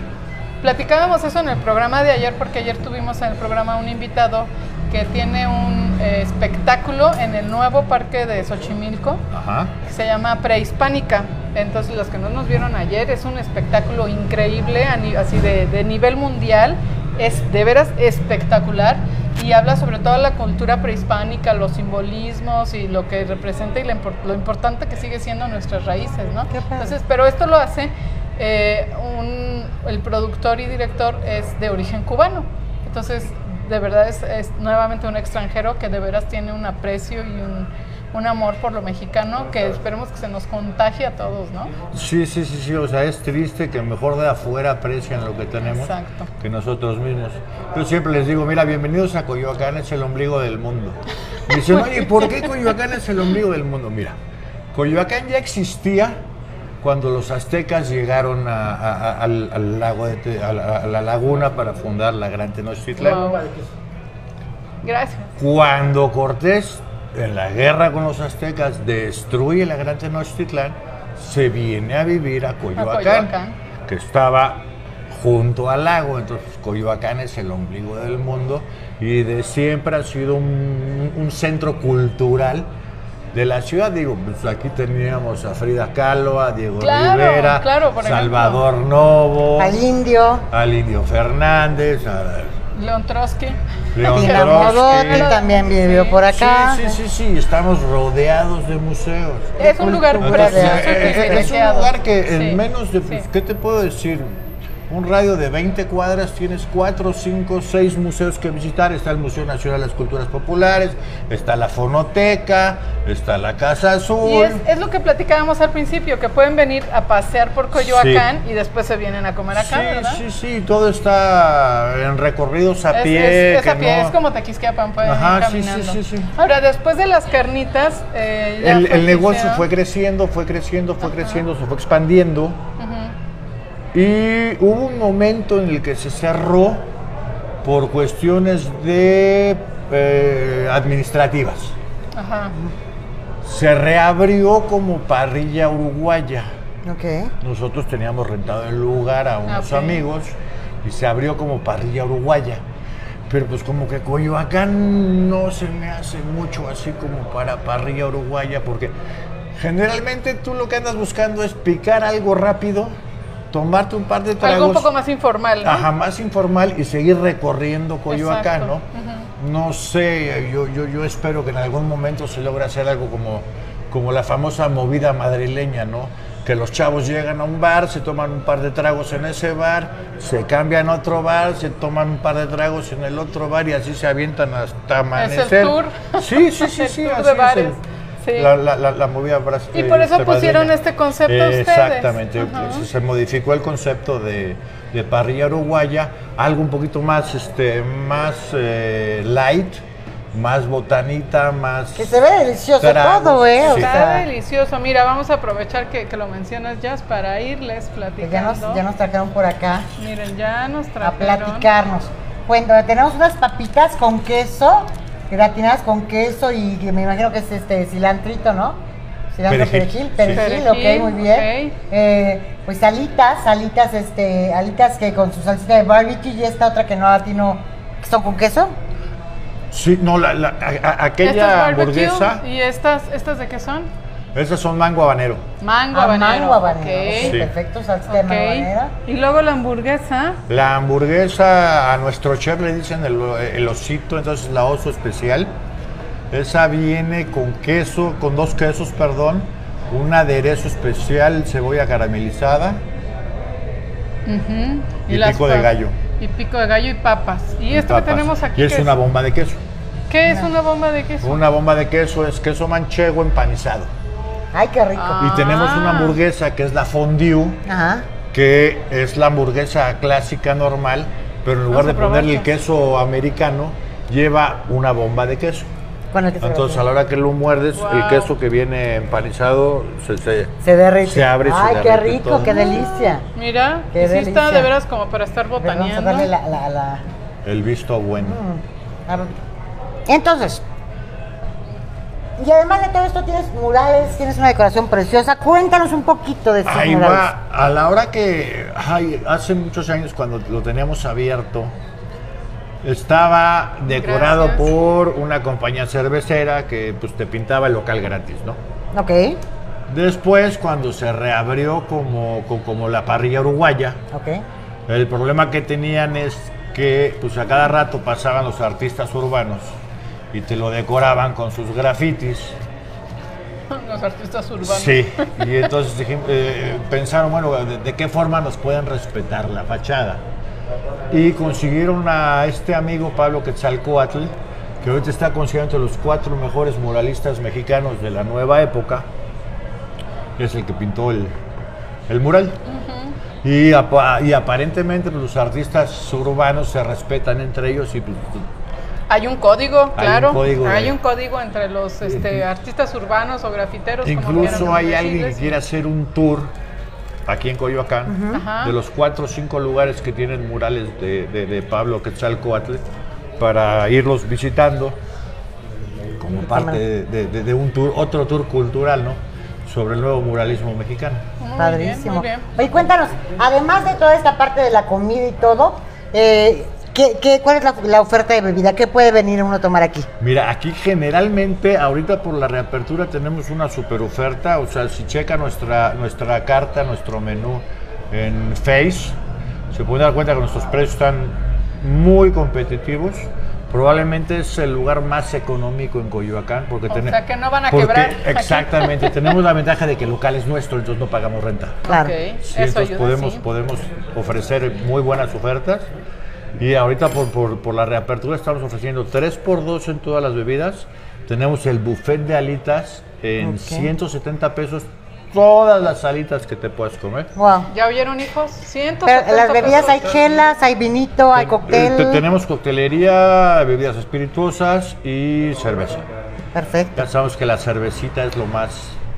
platicábamos eso en el programa de ayer, porque ayer tuvimos en el programa un invitado que tiene un eh, espectáculo en el nuevo parque de Xochimilco, Ajá. que se llama Prehispánica. Entonces, los que no nos vieron ayer, es un espectáculo increíble, así de, de nivel mundial, es de veras espectacular y habla sobre toda la cultura prehispánica, los simbolismos y lo que representa y lo importante que sigue siendo nuestras raíces, ¿no? Entonces, pero esto lo hace eh, un- el productor y director es de origen cubano. Entonces, de verdad es, es nuevamente un extranjero que de veras tiene un aprecio y un, un amor por lo mexicano que esperemos que se nos contagie a todos, ¿no? Sí, sí, sí, sí. O sea, es triste que mejor de afuera aprecian lo que tenemos Exacto. que nosotros mismos. Yo siempre les digo, mira, bienvenidos a Coyoacán, es el ombligo del mundo. Me dicen, oye, ¿por qué Coyoacán es el ombligo del mundo? Mira, Coyoacán ya existía cuando los aztecas llegaron a- a- a- al, al lago de a la laguna para fundar la Gran Tenochtitlán. Wow. Gracias. Cuando Cortés, en la guerra con los aztecas, destruye la Gran Tenochtitlán, se viene a vivir a Coyoacán, Coyoacán. que estaba junto al lago. Entonces, Coyoacán es el ombligo del mundo y de siempre ha sido un, un centro cultural de la ciudad. Digo, pues aquí teníamos a Frida Kahlo, a Diego Claro, Rivera, claro. Salvador Novo, Al indio. al Indio Fernández, a León Trotsky. León Trotsky. También vivió por acá. Sí, sí, sí, sí, estamos rodeados de museos. Es un lugar precioso y Eh, eh, es un lugar que en Sí, menos de, pues, sí. ¿qué te puedo decir? Un radio de 20 cuadras tienes 4, 5, 6 museos que visitar. Está el Museo Nacional de las Culturas Populares, está la Fonoteca, está la Casa Azul. Y es, es lo que platicábamos al principio, que pueden venir a pasear por Coyoacán y después se vienen a comer acá, sí, ¿verdad? sí, sí, todo está en recorridos a Es, pie. es- es que a pie, no- es como Tequisquiapan, pueden Ajá, ir sí, sí, sí, sí. Ahora, después de las carnitas, eh, ya El, negocio fue creciendo, fue creciendo, fue creciendo, se fue expandiendo. Y hubo un momento en el que se cerró por cuestiones de eh, administrativas. Ajá. Se reabrió como parrilla uruguaya. Ok. Nosotros teníamos rentado el lugar a unos amigos y se abrió como parrilla uruguaya. Pero pues como que Coyoacán no se me hace mucho así como para parrilla uruguaya porque generalmente tú lo que andas buscando es picar algo rápido, tomarte un par de tragos. Algo un poco más informal, ¿no? Ajá, más informal y seguir recorriendo Coyoacán, Exacto. ¿no? No sé, yo, yo, yo espero que en algún momento se logre hacer algo como, como la famosa movida madrileña, ¿no? Que los chavos llegan a un bar, se toman un par de tragos en ese bar, se cambian a otro bar, se toman un par de tragos en el otro bar y así se avientan hasta amanecer. tour. Sí, sí, sí, El sí, así es el- Sí. la, la, la, la movida Y por eso este, pusieron este concepto ustedes. Exactamente, Ajá. se- se modificó el concepto de, de parrilla uruguaya, algo un poquito más, este, más eh, light, más botanita, más... Que se ve delicioso Tragos, todo, ¿eh? Sí. Está delicioso. Mira, vamos a aprovechar que, que lo mencionas, Jazz, para irles platicando. ya nos, ya nos trajeron por acá Miren, ya nos a trajeron. platicarnos. Bueno, tenemos unas papitas con queso, gratinadas con queso y que me imagino que es este cilantrito, ¿no? Cilantro, Perejil, perejil, sí. perejil, ok, muy bien. ok. Eh, pues alitas, alitas, este, alitas que con su salsita de barbecue y esta otra que no latino, que son con queso. Sí, no, la, la- a- aquella hamburguesa, ¿Y estas, estas de qué son? Esas son mango habanero. Mango Ah, habanero. mango habanero, ok. ok, Sí. perfecto, salsita de mango habanero. Y luego la hamburguesa. La hamburguesa, a nuestro chef le dicen el, el osito, entonces la oso especial. Esa viene con queso, con dos quesos, perdón, un aderezo especial, cebolla caramelizada, Y pico de gallo. Y pico de gallo y papas. Y esto papas. que tenemos aquí. Y es ¿qué una bomba de queso. ¿Qué es una bomba de queso? Una bomba de queso es queso manchego empanizado. Ay, qué rico. Ah. Y tenemos una hamburguesa que es la fondue, Ajá. que es la hamburguesa clásica normal, pero en lugar de ponerle el queso americano, lleva una bomba de queso. Entonces, a la hora que lo muerdes, el queso que viene empanizado se, se- Se derrite. Se abre y se Ay, qué rico, todo. qué delicia. Mira, Qué sí está delicia. de veras como para estar ver, Vamos a botaneando. darle la... la- la- el visto bueno. Mm. Entonces, y además de todo esto tienes murales, tienes una decoración preciosa. Cuéntanos un poquito de estos Ahí murales. va, a la hora que, ay, hace muchos años cuando lo teníamos abierto, estaba decorado Gracias. por una compañía cervecera que pues te pintaba el local gratis, ¿no? Ok, Después, cuando se reabrió como, co- como la parrilla uruguaya, el problema que tenían es que pues a cada rato pasaban los artistas urbanos y te lo decoraban con sus grafitis. Los artistas urbanos. Sí, y entonces eh, pensaron, bueno, de, de qué forma nos pueden respetar la fachada? Y consiguieron a este amigo Pablo Quetzalcoatl, que ahorita está considerado entre los cuatro mejores muralistas mexicanos de la nueva época, es el que pintó el, el mural. y, apa- y aparentemente los artistas urbanos se respetan entre ellos y pues, Hay un código, Hay un claro. código hay un código entre los este, artistas urbanos o grafiteros. Incluso hay alguien que quiere hacer un tour aquí en Coyoacán de los cuatro o cinco lugares que tienen murales de, de- de Pablo Quetzalcoatl para irlos visitando como parte de, de- de- de un tour, otro tour cultural, ¿no? Sobre el nuevo muralismo mexicano. Muy Padrísimo. bien, muy bien. Oye, cuéntanos, además de toda esta parte de la comida y todo, eh, ¿qué, qué- cuál es la, la oferta de bebida? ¿Qué puede venir uno a tomar aquí? Mira, aquí generalmente, ahorita por la reapertura tenemos una super oferta, o sea, si checa nuestra, nuestra carta, nuestro menú en Face, se puede dar cuenta que nuestros precios están muy competitivos. Probablemente es el lugar más económico en Coyoacán porque O sea, que no van a porque- quebrar. Exactamente, tenemos la ventaja de que el local es nuestro, entonces no pagamos renta. Claro. Ok, Sí, eso entonces ayuda, podemos, sí. podemos ofrecer muy buenas ofertas. Y ahorita por, por- por la reapertura estamos ofreciendo 3 por 2 en todas las bebidas. Tenemos el buffet de alitas en Ok. 170 pesos. Todas las alitas que te puedas comer. Wow. ¿Ya oyeron, hijos? 170 Pero en las bebidas hay chelas, hay vinito, hay Te- cóctel. te- tenemos coctelería, bebidas espirituosas y cerveza. Perfecto. Ya sabemos que la cervecita es lo más...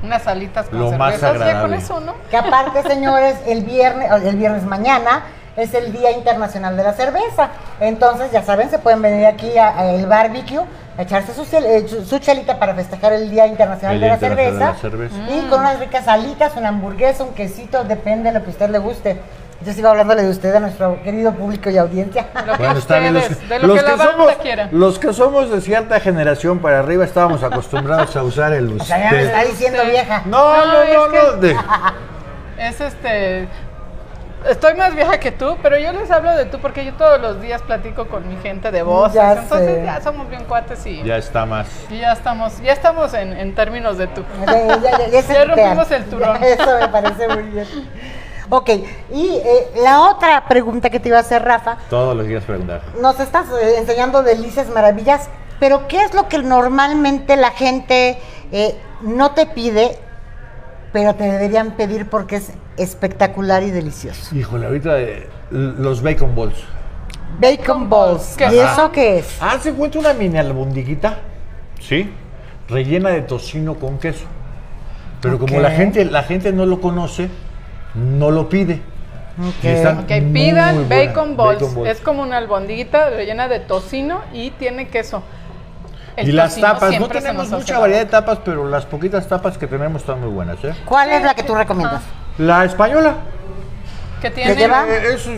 Unas alitas con Lo más con agradable. eso, ¿no? Que aparte, señores, el viernes, el viernes mañana es el Día Internacional de la Cerveza. Entonces, ya saben, se pueden venir aquí al barbecue a echarse su, eh, su- su chelita para festejar el Día Internacional, El de, la Internacional cerveza, de la Cerveza. Y con unas ricas alitas, una hamburguesa, un quesito, depende de lo que a usted le guste. Yo sigo hablándole de usted a nuestro querido público y audiencia. Que Bueno, está bien. Los, lo los que somos, los que somos de cierta generación para arriba estábamos acostumbrados a usar el O sea, ya me usted. está diciendo Usted. vieja. No, No, no, es no, que- no. de- Es este. Estoy más vieja que tú, pero yo les hablo de tú porque yo todos los días platico con mi gente de voces. Ya entonces sé. ya somos bien cuates y ya está más. y ya estamos, ya estamos en, en términos de tú. Ya, ya, ya, ya se Ya tutean. rompimos el turón. Eso me parece muy bien. Ok, y eh, la otra pregunta que te iba a hacer, Rafa, Todos los días preguntar. nos estás eh, enseñando delicias maravillas, pero ¿qué es lo que normalmente la gente eh, no te pide, pero te deberían pedir porque es espectacular y delicioso? Híjole, ahorita eh, los bacon balls. Bacon balls. ¿Qué? ¿Y eso qué es? Ah, se encuentra una mini albondiguita. Sí. Rellena de tocino con queso. Pero como la gente, la gente no lo conoce, no lo pide. Ok. Y están Que muy pidan bacon balls. Bacon balls. Es como una albondiguita rellena de tocino y tiene queso. El y las tapas, no tenemos mucha variedad de tapas, pero las poquitas tapas que tenemos están muy buenas, ¿eh? ¿Cuál es la que tú recomiendas? La española. Que tiene lleva? Eh, Es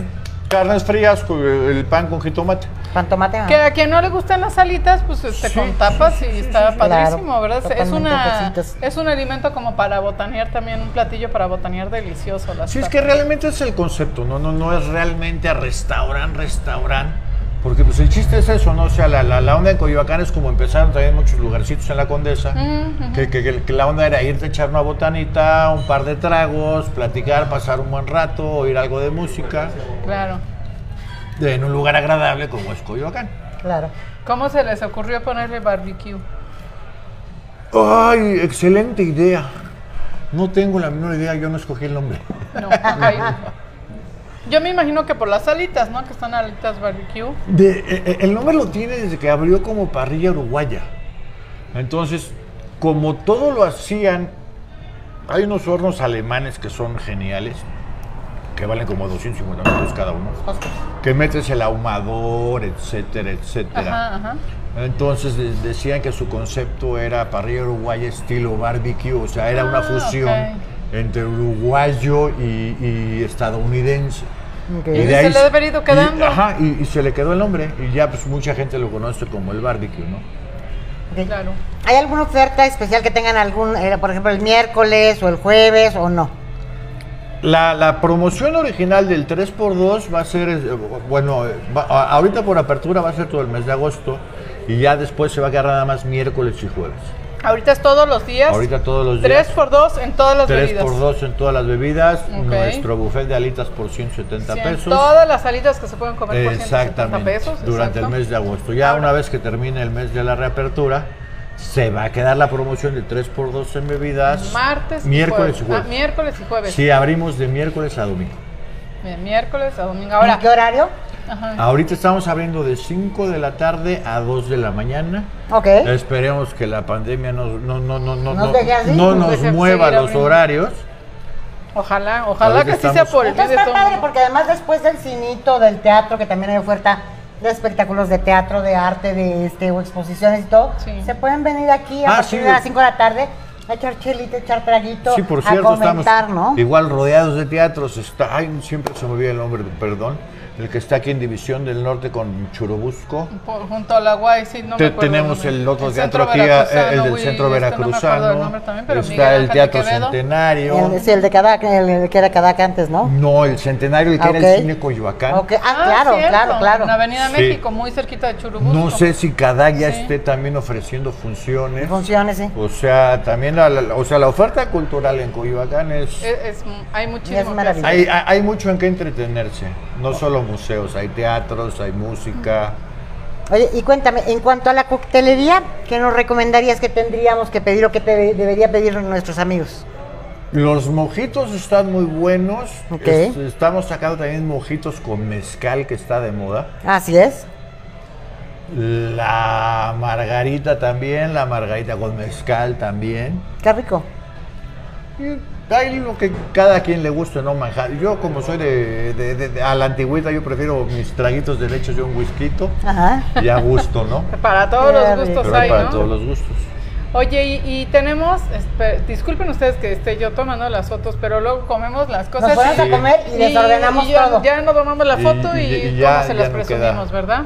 carnes frías, el pan con jitomate. ¿Pan tomate? ah. Que a quien no le gustan las alitas, pues este, Sí, con tapas sí, y sí, está padrísimo, Claro, ¿verdad? Es una es un alimento como para botanear también, un platillo para botanear delicioso. Las Sí, es que realmente es el concepto, no, no, no es realmente a restaurante, restaurante. Porque pues el chiste es eso, ¿no? O sea, la, la, la onda en Coyoacán es como empezaron también muchos lugarcitos en la Condesa, que, que- que- que la onda era irte a echar una botanita, un par de tragos, platicar, pasar un buen rato, oír algo de música, Claro. en un lugar agradable como es Coyoacán. Claro. ¿Cómo se les ocurrió ponerle barbecue? ¡Ay, excelente idea! No tengo la menor idea, yo no escogí el nombre. No, ok. Yo me imagino que por las alitas, ¿no? Que están alitas barbecue. De- eh, eh, el nombre lo tiene desde que abrió como parrilla uruguaya. Entonces, como todo lo hacían, hay unos hornos alemanes que son geniales, que valen como 250 mil pesos cada uno, que metes el ahumador, etcétera, etcétera. Ajá, ajá. Entonces de- decían que su concepto era parrilla uruguaya estilo barbecue, o sea, era una Ah, fusión. Entre uruguayo y, y estadounidense. Y se de ahí le debe haber ido y- quedando. ajá, y, y se le quedó el nombre. Y ya pues mucha gente lo conoce como el barbecue, ¿no? Claro. ¿Hay alguna oferta especial que tengan algún, eh, por ejemplo, el miércoles o el jueves o no? La, la promoción original del 3x2 va a ser, eh, bueno, va- ahorita por apertura va a ser todo el mes de agosto y ya después se va a quedar nada más miércoles y jueves. Ahorita es todos los días. Ahorita todos los 3 días. por 2 en todas las 3 bebidas. por 2 en todas las bebidas, nuestro buffet de alitas por 170 Sí, pesos. Todas las salidas que se pueden comer por 170 Exactamente, pesos. durante exacto. el mes de agosto. Ya Ahora- una vez que termine el mes de la reapertura, se va a quedar la promoción de 3 por 2 en bebidas. Martes, miércoles y jueves. jueves. Ah, miércoles y jueves. Sí, abrimos de miércoles a domingo. Bien, miércoles a domingo. Ahora, ¿En qué horario? Ajá. Ahorita estamos abriendo de 5 de la tarde a 2 de la mañana. Ok. Esperemos que la pandemia no, no, no, no, no, Nos no- así. no Nos nos mueva los abriendo. horarios. ojalá, ojalá Ahorita que sí sea por el Entonces está padre porque además después del cinito, del teatro, que también hay oferta de espectáculos de teatro, de arte, de este o exposiciones y todo, Sí. se pueden venir aquí a Ah, partir sí. de las 5 de la tarde a echar chelita, echar traguito, Sí, por a cierto, comentar, estamos ¿no? igual rodeados de teatros. Está, ay, siempre se me olvida el nombre, perdón. El que está aquí en División del Norte con Churubusco. Por- junto a la Guay, sí, no Te- me acuerdo tenemos el otro teatro centro aquí, eh, el del centro este, No el veracruzano. también, pero está el Teatro. Centenario. El, sí, el de Cadaca, el, el que era Cadaca antes, ¿no? No, el Centenario, el que Ah, era el Cine Coyoacán. Ok, Ah, claro, cierto, claro, claro. En la Avenida Sí. México, muy cerquita de Churubusco. No sé si Cadag ya Sí. esté también ofreciendo funciones. Funciones, sí. O sea, también la, la- o sea, la oferta cultural en Coyoacán es... Es, es- hay muchísimo. Es hay- hay mucho en qué entretenerse, no solo museos, hay teatros, hay música. Oye, y cuéntame, en cuanto a la coctelería, ¿qué nos recomendarías que tendríamos que pedir o que te debería pedir nuestros amigos? Los mojitos están muy buenos. Ok. Es- estamos sacando también mojitos con mezcal que está de moda. Así es. La margarita también, la margarita con mezcal también. Qué rico. Y hay lo que cada quien le guste, no manjar. Yo como soy de, de- de- de- a la antigüita, yo prefiero mis traguitos de leche y un whisky Ajá. y a gusto, ¿no? Para todos los gustos Pero hay, para ¿no? todos los gustos. Oye, y, y tenemos, espe- disculpen ustedes que esté yo tomando las fotos, pero luego comemos las cosas Nos y, a comer y desordenamos y ya, todo. ya no tomamos la Y- foto y, y- y cómo ya- se ya las no presumimos, queda. ¿verdad?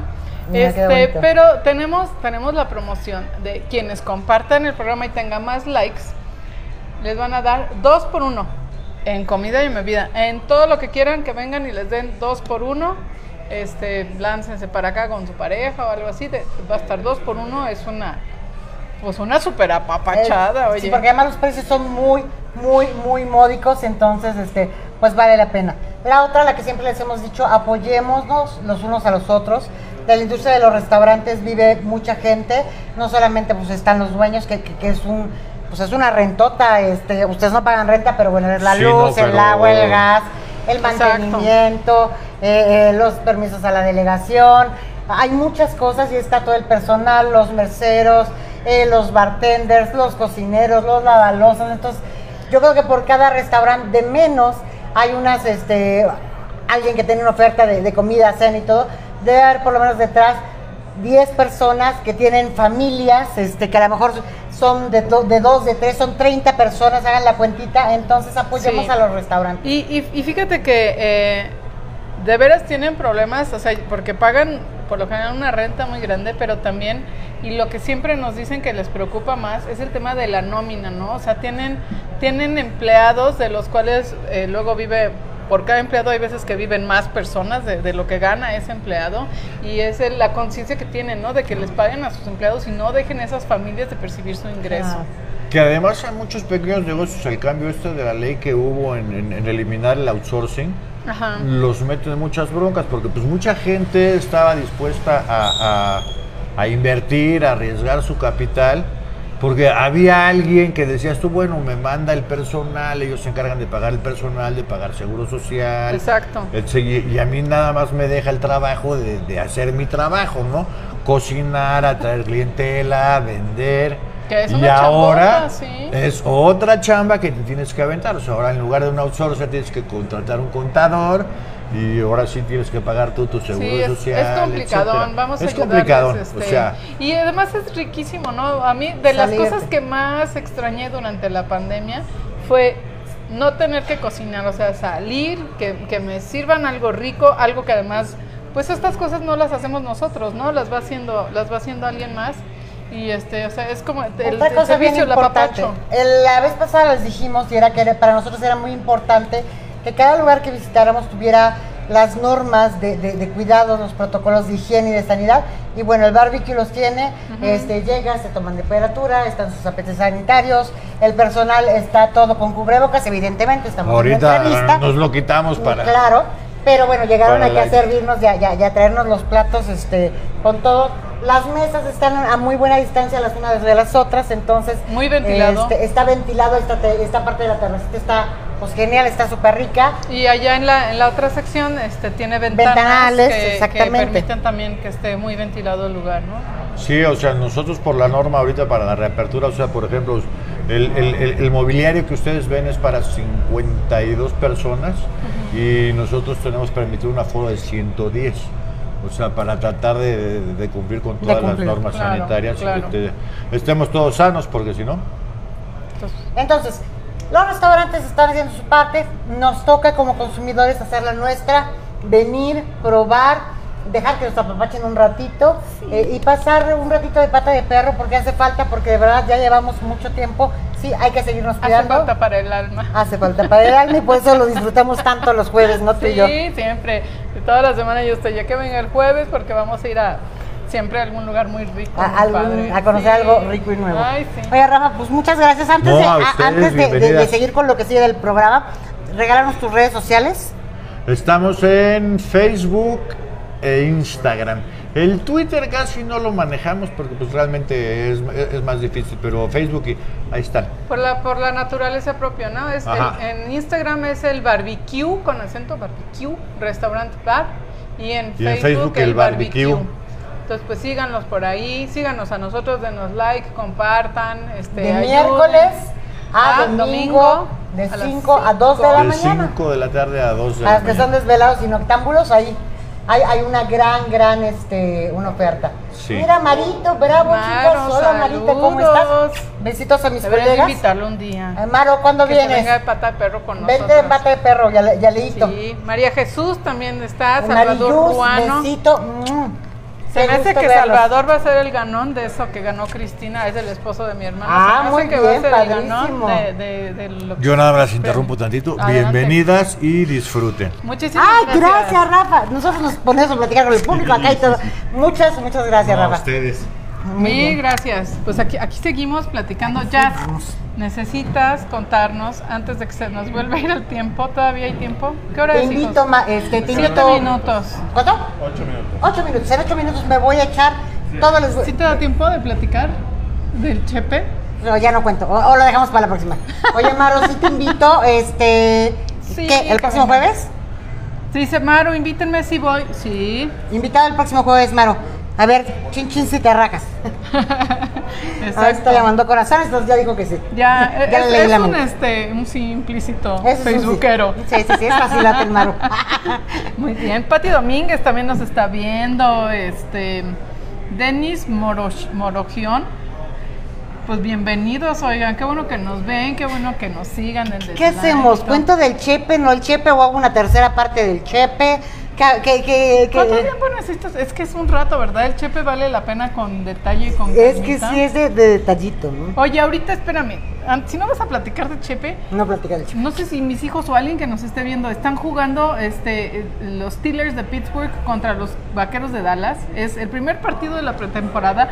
Ya Este, pero tenemos, tenemos la promoción de quienes compartan el programa y tengan más likes, les van a dar dos por uno en comida y en bebida. En todo lo que quieran que vengan y les den dos por uno. Este, láncense para acá con su pareja o algo así. de- va a estar dos por uno. Es una, pues una super apapachada, Eh, oye. Sí, porque además los precios son muy, muy, muy módicos, entonces, este, pues vale la pena. La otra, la que siempre les hemos dicho, apoyémonos los unos a los otros. De la industria de los restaurantes vive mucha gente, no solamente pues están los dueños, que, que- que es un, pues es una rentota, este, ustedes no pagan renta, pero bueno, es la Sí, luz, no, el agua, el gas, el mantenimiento, eh, eh, los permisos a la delegación, hay muchas cosas y está todo el personal, los merceros, eh, los bartenders, los cocineros, los lavalosos, entonces yo creo que por cada restaurante de menos hay unas, este, alguien que tiene una oferta de, de comida, cena y todo, debe haber por lo menos detrás 10 personas que tienen familias, este, que a lo mejor son de, do- de dos, de tres, son 30 personas, hagan la cuentita, entonces apoyemos Sí. a los restaurantes. Y, y- y fíjate que eh, de veras tienen problemas, o sea, porque pagan por lo general una renta muy grande, pero también, y lo que siempre nos dicen que les preocupa más es el tema de la nómina, ¿no? O sea, tienen, tienen empleados de los cuales eh, luego vive, por cada empleado hay veces que viven más personas de, de lo que gana ese empleado, y es el- la conciencia que tienen, ¿no? De que les paguen a sus empleados y no dejen esas familias de percibir su ingreso. Ah. Que además hay muchos pequeños negocios, el cambio este de la ley que hubo en, en- en eliminar el outsourcing, Ajá. los mete en muchas broncas, porque pues mucha gente estaba dispuesta a, a- a invertir, a arriesgar su capital, porque había alguien que decías tú, bueno, me manda el personal, ellos se encargan de pagar el personal, de pagar seguro social. Exacto. Y a mí nada más me deja el trabajo de, de hacer mi trabajo, ¿no? Cocinar, atraer clientela, vender. Que es y una ahora chambota, sí. es otra chamba que te tienes que aventar. O sea, ahora en lugar de un outsourcer tienes que contratar un contador y ahora sí tienes que pagar tú tu seguro Sí, es, social. es complicadón, etcétera. vamos a Es ayudarles, complicadón, este, o sea, y además es riquísimo, ¿no? A mí de las Salirte. cosas que más extrañé durante la pandemia fue no tener que cocinar, o sea, salir, que, que me sirvan algo rico, algo que además, pues estas cosas no las hacemos nosotros, ¿no? Las va haciendo, las va haciendo alguien más. Y este, o sea, es como el, Otra el cosa bien servicio, el importante. apapacho. El- la vez pasada les dijimos y era que para nosotros era muy importante que cada lugar que visitáramos tuviera las normas de, de- de cuidados, los protocolos de higiene y de sanidad. Y bueno, el barbecue los tiene, este, llega, se toman temperatura, están sus apetes sanitarios, el personal está todo con cubrebocas, evidentemente, estamos en ahorita entrevista. nos lo quitamos para... Claro, pero bueno, llegaron aquí a la- servirnos y a, y a- y a traernos los platos este, con todo. Las mesas están a muy buena distancia las unas de las otras, entonces... Muy ventilado. este, está ventilado, esta, te- esta parte de la terracita está pues genial, está súper rica. Y allá en la, en la otra sección este, tiene ventanas Ventanales, que, que exactamente. permiten también que esté muy ventilado el lugar, ¿no? Sí, o sea, nosotros por la norma ahorita para la reapertura, o sea, por ejemplo, el, el- el- el mobiliario que ustedes ven es para 52 personas y nosotros tenemos permitido un aforo de 110. O sea, para tratar de, de- de cumplir con todas cumplir, las normas claro, sanitarias claro. y que te- estemos todos sanos, porque si no... Entonces, los restaurantes están haciendo su parte, nos toca como consumidores hacer la nuestra, venir, probar, dejar que nos apapachen un ratito eh, y pasar un ratito de pata de perro porque hace falta, porque de verdad ya llevamos mucho tiempo, sí, hay que seguirnos hace cuidando. falta para el alma. Hace falta para el alma y por eso lo disfrutamos tanto los jueves, ¿no? Tú y yo. Sí, siempre. Toda la semana yo estoy, ya que venga el jueves, porque vamos a ir a siempre a algún lugar muy rico. A, muy algún- padre. a conocer Sí. algo rico y nuevo. Ay, sí. Oye, Rafa, pues muchas gracias. Antes, No, de, a a- ustedes, antes de- de, de bienvenidas. seguir con lo que sigue del programa, regálanos tus redes sociales. Estamos en Facebook e Instagram. El Twitter casi no lo manejamos porque pues realmente es, es más difícil, pero Facebook y ahí están. Por la, por la naturaleza propia, ¿no? Es el- en Instagram es el barbecue, con acento barbecue, restaurant bar, y en, Y en Facebook, Facebook el el barbecue. barbecue. Entonces, pues síganos por ahí, síganos a nosotros, denos like, compartan. Este, De ayuden. miércoles a Ah, domingo, de a las 5 a 2 de la cinco. De mañana. 5 de la tarde a 2 de A la los que son mañana. desvelados y noctámbulos, ahí hay, hay una gran, gran este, una oferta. Sí. Mira, Marito, bravo, Maro, chicos. Hola, Marita, ¿cómo estás? saludos. Besitos a mis Deberías de colegas. invitarlo un día. Eh, Maro, ¿cuándo que vienes? venga de pata de perro con nosotros. Vente en bata de perro, ya, le- ya leíto. Sí, María Jesús también está, Salvador Marilluz, Ruano. besito. mm. Se me hace que verlos. Salvador va a ser el ganón de eso que ganó Cristina, es el esposo de mi hermano. Ah, Se me hace muy que va a bien, ser el ganón de, de- de lo que- Yo nada más las interrumpo tantito. Adelante. Bienvenidas y disfruten. Muchísimas Ay, gracias. gracias, Rafa. Nosotros nos ponemos a platicar con el público acá y todo. Muchas, muchas gracias, No, a Rafa. ustedes. Muy Mil gracias. Pues aquí, aquí seguimos platicando. Seguimos. necesitas contarnos antes de que se nos vuelva a ir el tiempo. ¿Todavía hay tiempo? ¿Qué hora Te es, invito, hijos? ma- este, te Siete invito. minutos. ¿Cuánto? Ocho minutos. Ocho minutos. En ocho minutos me voy a echar todo les ¿Sí te da tiempo de platicar del chepe? No, ya no cuento. O, o lo dejamos para la próxima. Oye, Maro, sí te invito, este. Sí, ¿Qué? ¿El próximo jueves? Sí, dice Maru, invítenme si voy. Sí. Invitado el próximo jueves, Maro. A ver, chin chin si te rajas. A esto le mandó corazones, entonces ya dijo que sí. Ya, Ya es, le leí es la un, mente. este, un sí implícito Eso es un sí. facebookero. Sí, sí, sí, es facilate el. Muy bien. Pati Domínguez también nos está viendo. Este, Denis Morogión. Pues bienvenidos, oigan, qué bueno que nos ven, qué bueno que nos sigan. desde ¿Qué hacemos? ¿Cuento del chepe, no el chepe o hago una tercera parte del chepe? ¿Qué, qué, qué- qué- ¿Cuánto tiempo necesitas? Es que es un rato, ¿verdad? El chepe vale la pena con detalle y con Es que sí es de, de detallito, ¿no? Oye, ahorita espérame. Si no vas a platicar de chepe, No platicar del chepe. No sé si mis hijos o alguien que nos esté viendo están jugando este, los Steelers de Pittsburgh contra los Vaqueros de Dallas. Es el primer partido de la pretemporada.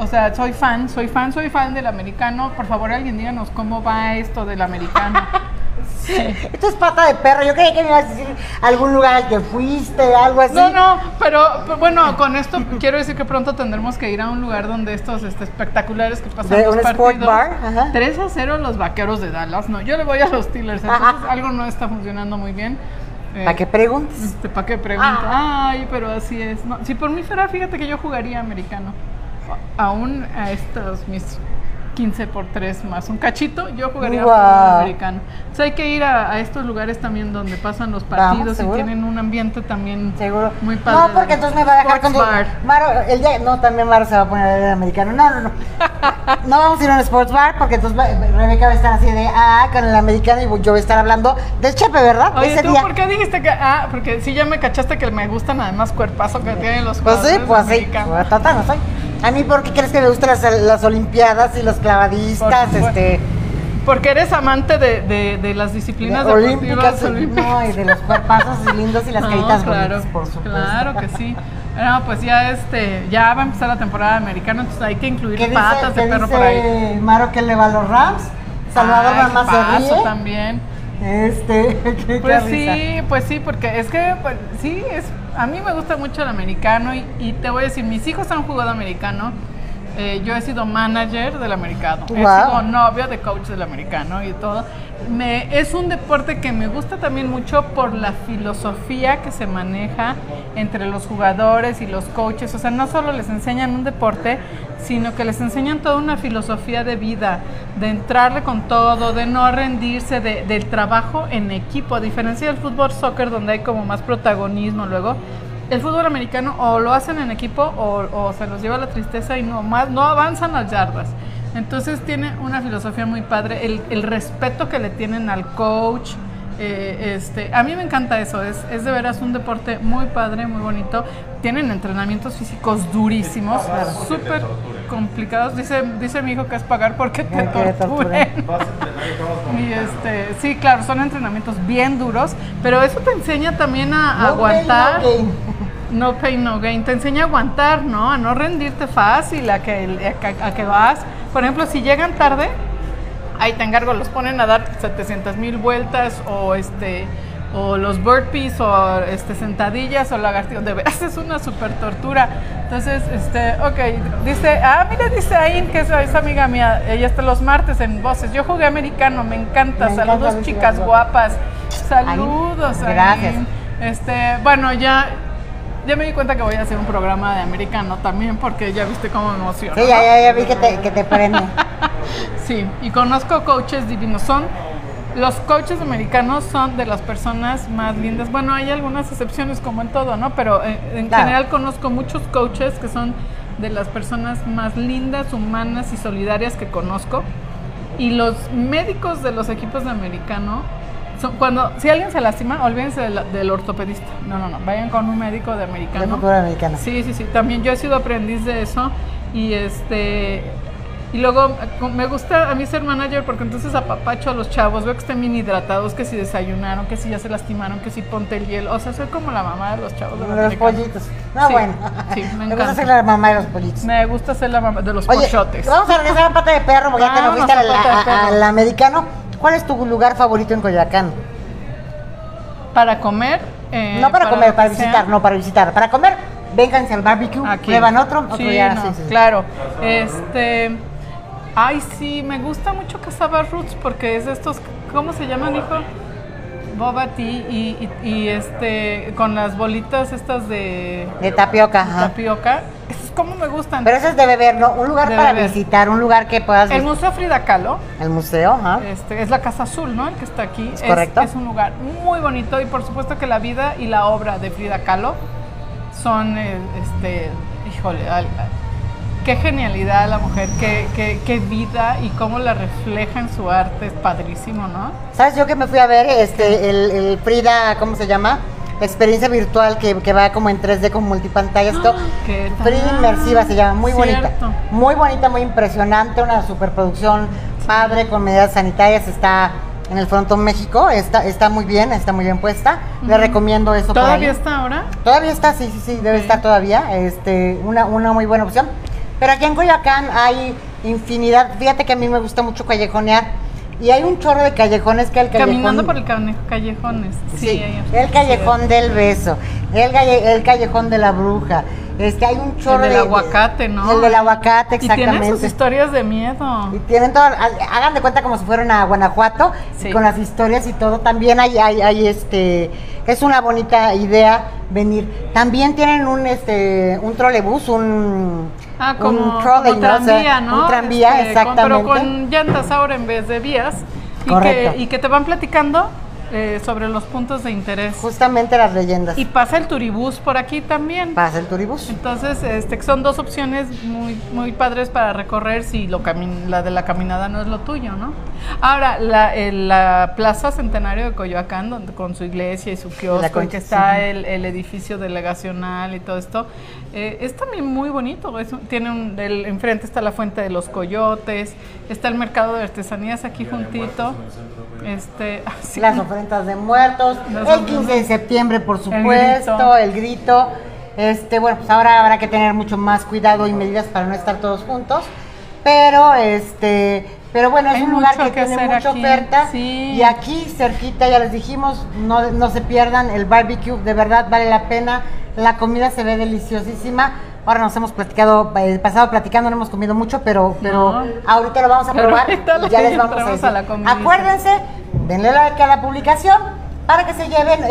O sea, soy fan, soy fan, soy fan del americano. Por favor, alguien díganos cómo va esto del americano. Sí. Esto es pata de perro. Yo creía que me ibas a decir algún lugar al que fuiste, algo así. No, no, pero, pero bueno, con esto quiero decir que pronto tendremos que ir a un lugar donde estos este, espectaculares que pasan De los un sport partidos. bar, ajá. 3 a 0 los Vaqueros de Dallas. No, yo le voy a los Steelers. Entonces algo no está funcionando muy bien. Eh, ¿Para qué preguntas? Este, ¿Para qué pregunta? Ah. Ay, pero así es. No, si por mí fuera, fíjate que yo jugaría americano. aún a estos mis 15 por 3 más un cachito, yo jugaría Guau. fútbol americano. O sea, hay que ir a, a estos lugares también donde pasan los Vamos, partidos y tienen un ambiente también Seguro. muy padre. No, porque entonces me va a dejar con. Maro, el día, no, también Maro se va a poner el americano. No, no, no. No vamos a ir a un sports bar porque entonces Rebeca va a estar así de, ah, con el americano y yo voy a estar hablando del chepe, ¿verdad? Oye, Ese ¿tú día. por qué dijiste que.? Ah, porque sí ya me cachaste que me gustan además cuerpazo que tienen los Pues sí, pues sí. Pues, Total, no soy. A mí, ¿por qué crees que me gustan las, las olimpiadas y los clavadistas? Por este. Porque eres amante de, de, de las disciplinas olímpicas, deportivas olímpicas. no, y de los cuerpazos y lindos y las No, caritas claro, bonitas, por supuesto. Claro que sí. No, pues ya este, ya va a empezar la temporada americana, entonces hay que incluir ¿Qué dice, patas de qué perro dice por ahí. Maro que le va a los Rams? Salvador paso se ríe. también. Este, qué, Pues risa. sí, pues sí, porque es que pues, sí, es, a mí me gusta mucho el americano y, y te voy a decir, mis hijos han jugado americano. Eh, yo he sido manager del americano, he Guau. sido novia de coach del americano y todo. Me, es un deporte que me gusta también mucho por la filosofía que se maneja entre los jugadores y los coaches. O sea, no solo les enseñan un deporte, sino que les enseñan toda una filosofía de vida, de entrarle con todo, de no rendirse, de- del trabajo en equipo, a diferencia del fútbol soccer donde hay como más protagonismo luego. El fútbol americano o lo hacen en equipo o, se los lleva la tristeza y no más no avanzan las yardas. Entonces tiene una filosofía muy padre, el respeto que le tienen al coach. Eh, este, a mí me encanta eso, es, es de veras un deporte muy padre, muy bonito. Tienen entrenamientos físicos durísimos, súper complicados. Dice, dice mi hijo que es pagar porque te torturen. Y este, sí, claro, son entrenamientos bien duros, pero eso te enseña también a, aguantar. no pain, no gain. Te enseña a aguantar, ¿no? A no rendirte fácil, a que, a, que- a que vas. Por ejemplo, si llegan tarde, ahí te encargo, los ponen a dar 700 mil vueltas o este o los burpees o este sentadillas o lagartijas, de veras es una super tortura. Entonces, este, ok, dice, ah, mira, dice Ain, que es, es amiga mía, ella está los martes en Voces. Yo jugué americano, me encanta, Me encanta saludos chicas guapas, saludos Ain, gracias. Ain. Este, bueno, ya, ya me di cuenta que voy a hacer un programa de americano también porque ya viste cómo me emociona. Sí, ya, ya, ya vi que te, que te prende. Sí, y conozco coaches divinos. Son los coaches americanos son de las personas más lindas. Bueno, hay algunas excepciones como en todo, ¿no? Pero eh, en Claro. general conozco muchos coaches que son de las personas más lindas, humanas y solidarias que conozco. Y los médicos de los equipos de americano son cuando si alguien se lastima, olvídense del, del ortopedista. No, no, no, vayan con un médico de De americano. fútbol americano. Sí, sí, sí. También yo he sido aprendiz de eso y este y luego me gusta a mí ser manager porque entonces apapacho a los chavos, veo que estén bien hidratados, que si desayunaron, que si ya se lastimaron, que si ponte el hielo, o sea, soy como la mamá de los chavos de De los pollitos. No, Sí, bueno. sí, me gusta ser la mamá de los pollitos. Me gusta ser la mamá de los Oye, pochotes. vamos a regresar a Pata de Perro, porque ya que nos Vámonos fuiste al, a a- americano. ¿Cuál es tu lugar favorito en Coyoacán? Para comer. eh, no para, comer, lo para sea. visitar, no para visitar. Para comer, vénganse al barbecue, Aquí. prueban otro, otro Sí, ya. no, sí, sí, sí. Claro. Este. Ay, sí, me gusta mucho Casaba Roots porque es de estos. ¿Cómo se llaman, hijo? Boba tea y, y, y, este. Con las bolitas estas de. De tapioca, de tapioca. Esos como me gustan. Pero eso es de beber, ¿no? Un lugar De para beber. visitar, un lugar que puedas el Museo Frida Kahlo. El museo, ajá. Este, es la Casa Azul, ¿no? El que está aquí. Es correcto. Es un lugar muy bonito y por supuesto que la vida y la obra de Frida Kahlo son, eh, este, híjole, al- qué genialidad la mujer, qué, qué, qué vida y cómo la refleja en su arte, es padrísimo, ¿no? ¿Sabes yo que me fui a ver este el, el Frida, ¿cómo se llama? Experiencia virtual que, que va como en 3D con multipantallas. ¿Qué tal? Frida inmersiva se llama, muy bonita. Muy bonita, muy impresionante, una superproducción padre con medidas sanitarias, está en el Frontón México, está, está muy bien, está muy bien puesta. Le Ujú. recomiendo eso por ¿Todavía ahí. está ahora? Todavía está, sí, sí, sí, debe estar todavía. Este, una, una muy buena opción. Pero aquí en Coyoacán hay infinidad. Fíjate que a mí me gusta mucho callejonear. Y hay un chorro de callejones que el callejón. Caminando por el callejones. Sí, el callejón del beso, el, calle- el callejón de la bruja, Este, hay un chorro El del de- aguacate, ¿no? El del aguacate, Y tienen exactamente. sus historias de miedo. Y tienen todo, ha- hagan de cuenta como si fueran a Guanajuato, Sí. con las historias y todo. También hay, hay, hay, este, es una bonita idea venir. También tienen un, este, un trolebús, un, Ah, como, un trolley, como ¿no? O sea, tranvía, ¿no? Un tranvía, Este, con- exactamente. pero con llantas ahora en vez de vías. Y Correcto. que, y que te van platicando eh, sobre los puntos de interés. Justamente las leyendas. Y pasa el turibús por aquí también. Pasa el turibús. Entonces, este, son dos opciones muy, muy padres para recorrer si lo la de la caminada no es lo tuyo, ¿no? Ahora, la, el- la Plaza Centenario de Coyoacán, donde, con su iglesia y su kiosco, en concha, que está sí. el, el edificio delegacional y todo esto, eh, es también muy bonito. Es un- tiene un, el- enfrente está la Fuente de los Coyotes, está el Mercado de Artesanías aquí juntito. Este, ah, sí. Las ofrendas de muertos, el ofrendas. 15 de septiembre, por El supuesto, grito. el grito. Este, bueno, pues ahora habrá que tener mucho más cuidado y medidas para no estar todos juntos. Pero, este, pero bueno, es Hay un lugar que, que tiene mucha aquí, oferta. sí. Y aquí, cerquita, ya les dijimos, no, no se pierdan el barbecue, de verdad vale la pena. La comida se ve deliciosísima. Ahora nos hemos platicado, el pasado platicando, no hemos comido mucho, pero, pero No. ahorita lo vamos a probar. y ya le les vamos a decir. a la comidita. Acuérdense, denle like a la publicación para que se lleven eh,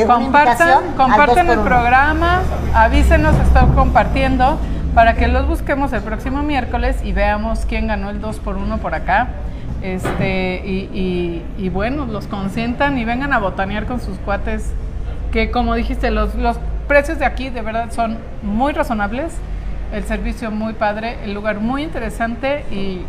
eh, una Compartan, invitación. al compartan dos el programa, avísenos, estoy compartiendo para que los busquemos el próximo miércoles y veamos quién ganó el 2 por 1 por acá. Este, y, y- y bueno, los consientan y vengan a botanear con sus cuates, que como dijiste, los, los precios de aquí de verdad son muy razonables, el servicio muy padre, el lugar muy interesante y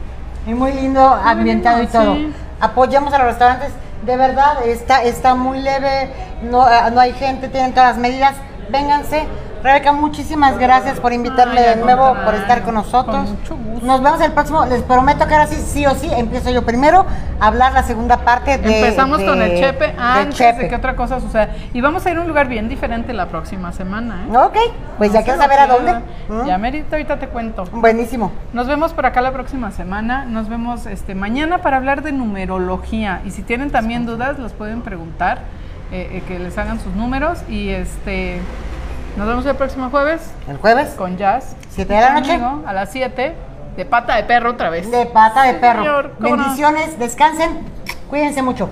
Y muy lindo, ambientado y lindo, todo. sí. Apoyamos a los restaurantes, de verdad, está, está muy leve, no, ah, no hay gente, tienen todas las medidas. Vénganse. Rebeca, muchísimas gracias por invitarme de nuevo, por estar con nosotros. con mucho gusto. Nos vemos el próximo. Les prometo que ahora sí, sí o sí, empiezo yo primero a hablar la segunda parte de. Empezamos con el de- chepe de antes Chepe. de que otra cosa suceda. Y vamos a ir a un lugar bien diferente la próxima semana. ¿eh? Ok, pues ya No lo saber a dónde. ¿Mm? Ya merito, ahorita te cuento. Buenísimo. Nos vemos por acá la próxima semana. Nos vemos este mañana para hablar de numerología. Y si tienen también dudas, los pueden preguntar, eh, eh, que les hagan sus números. Y este nos vemos el próximo jueves El jueves, con Jazz. Siete de la noche. A las 7, de pata de perro otra vez. de pata de perro. Señor. Bendiciones, descansen, cuídense mucho.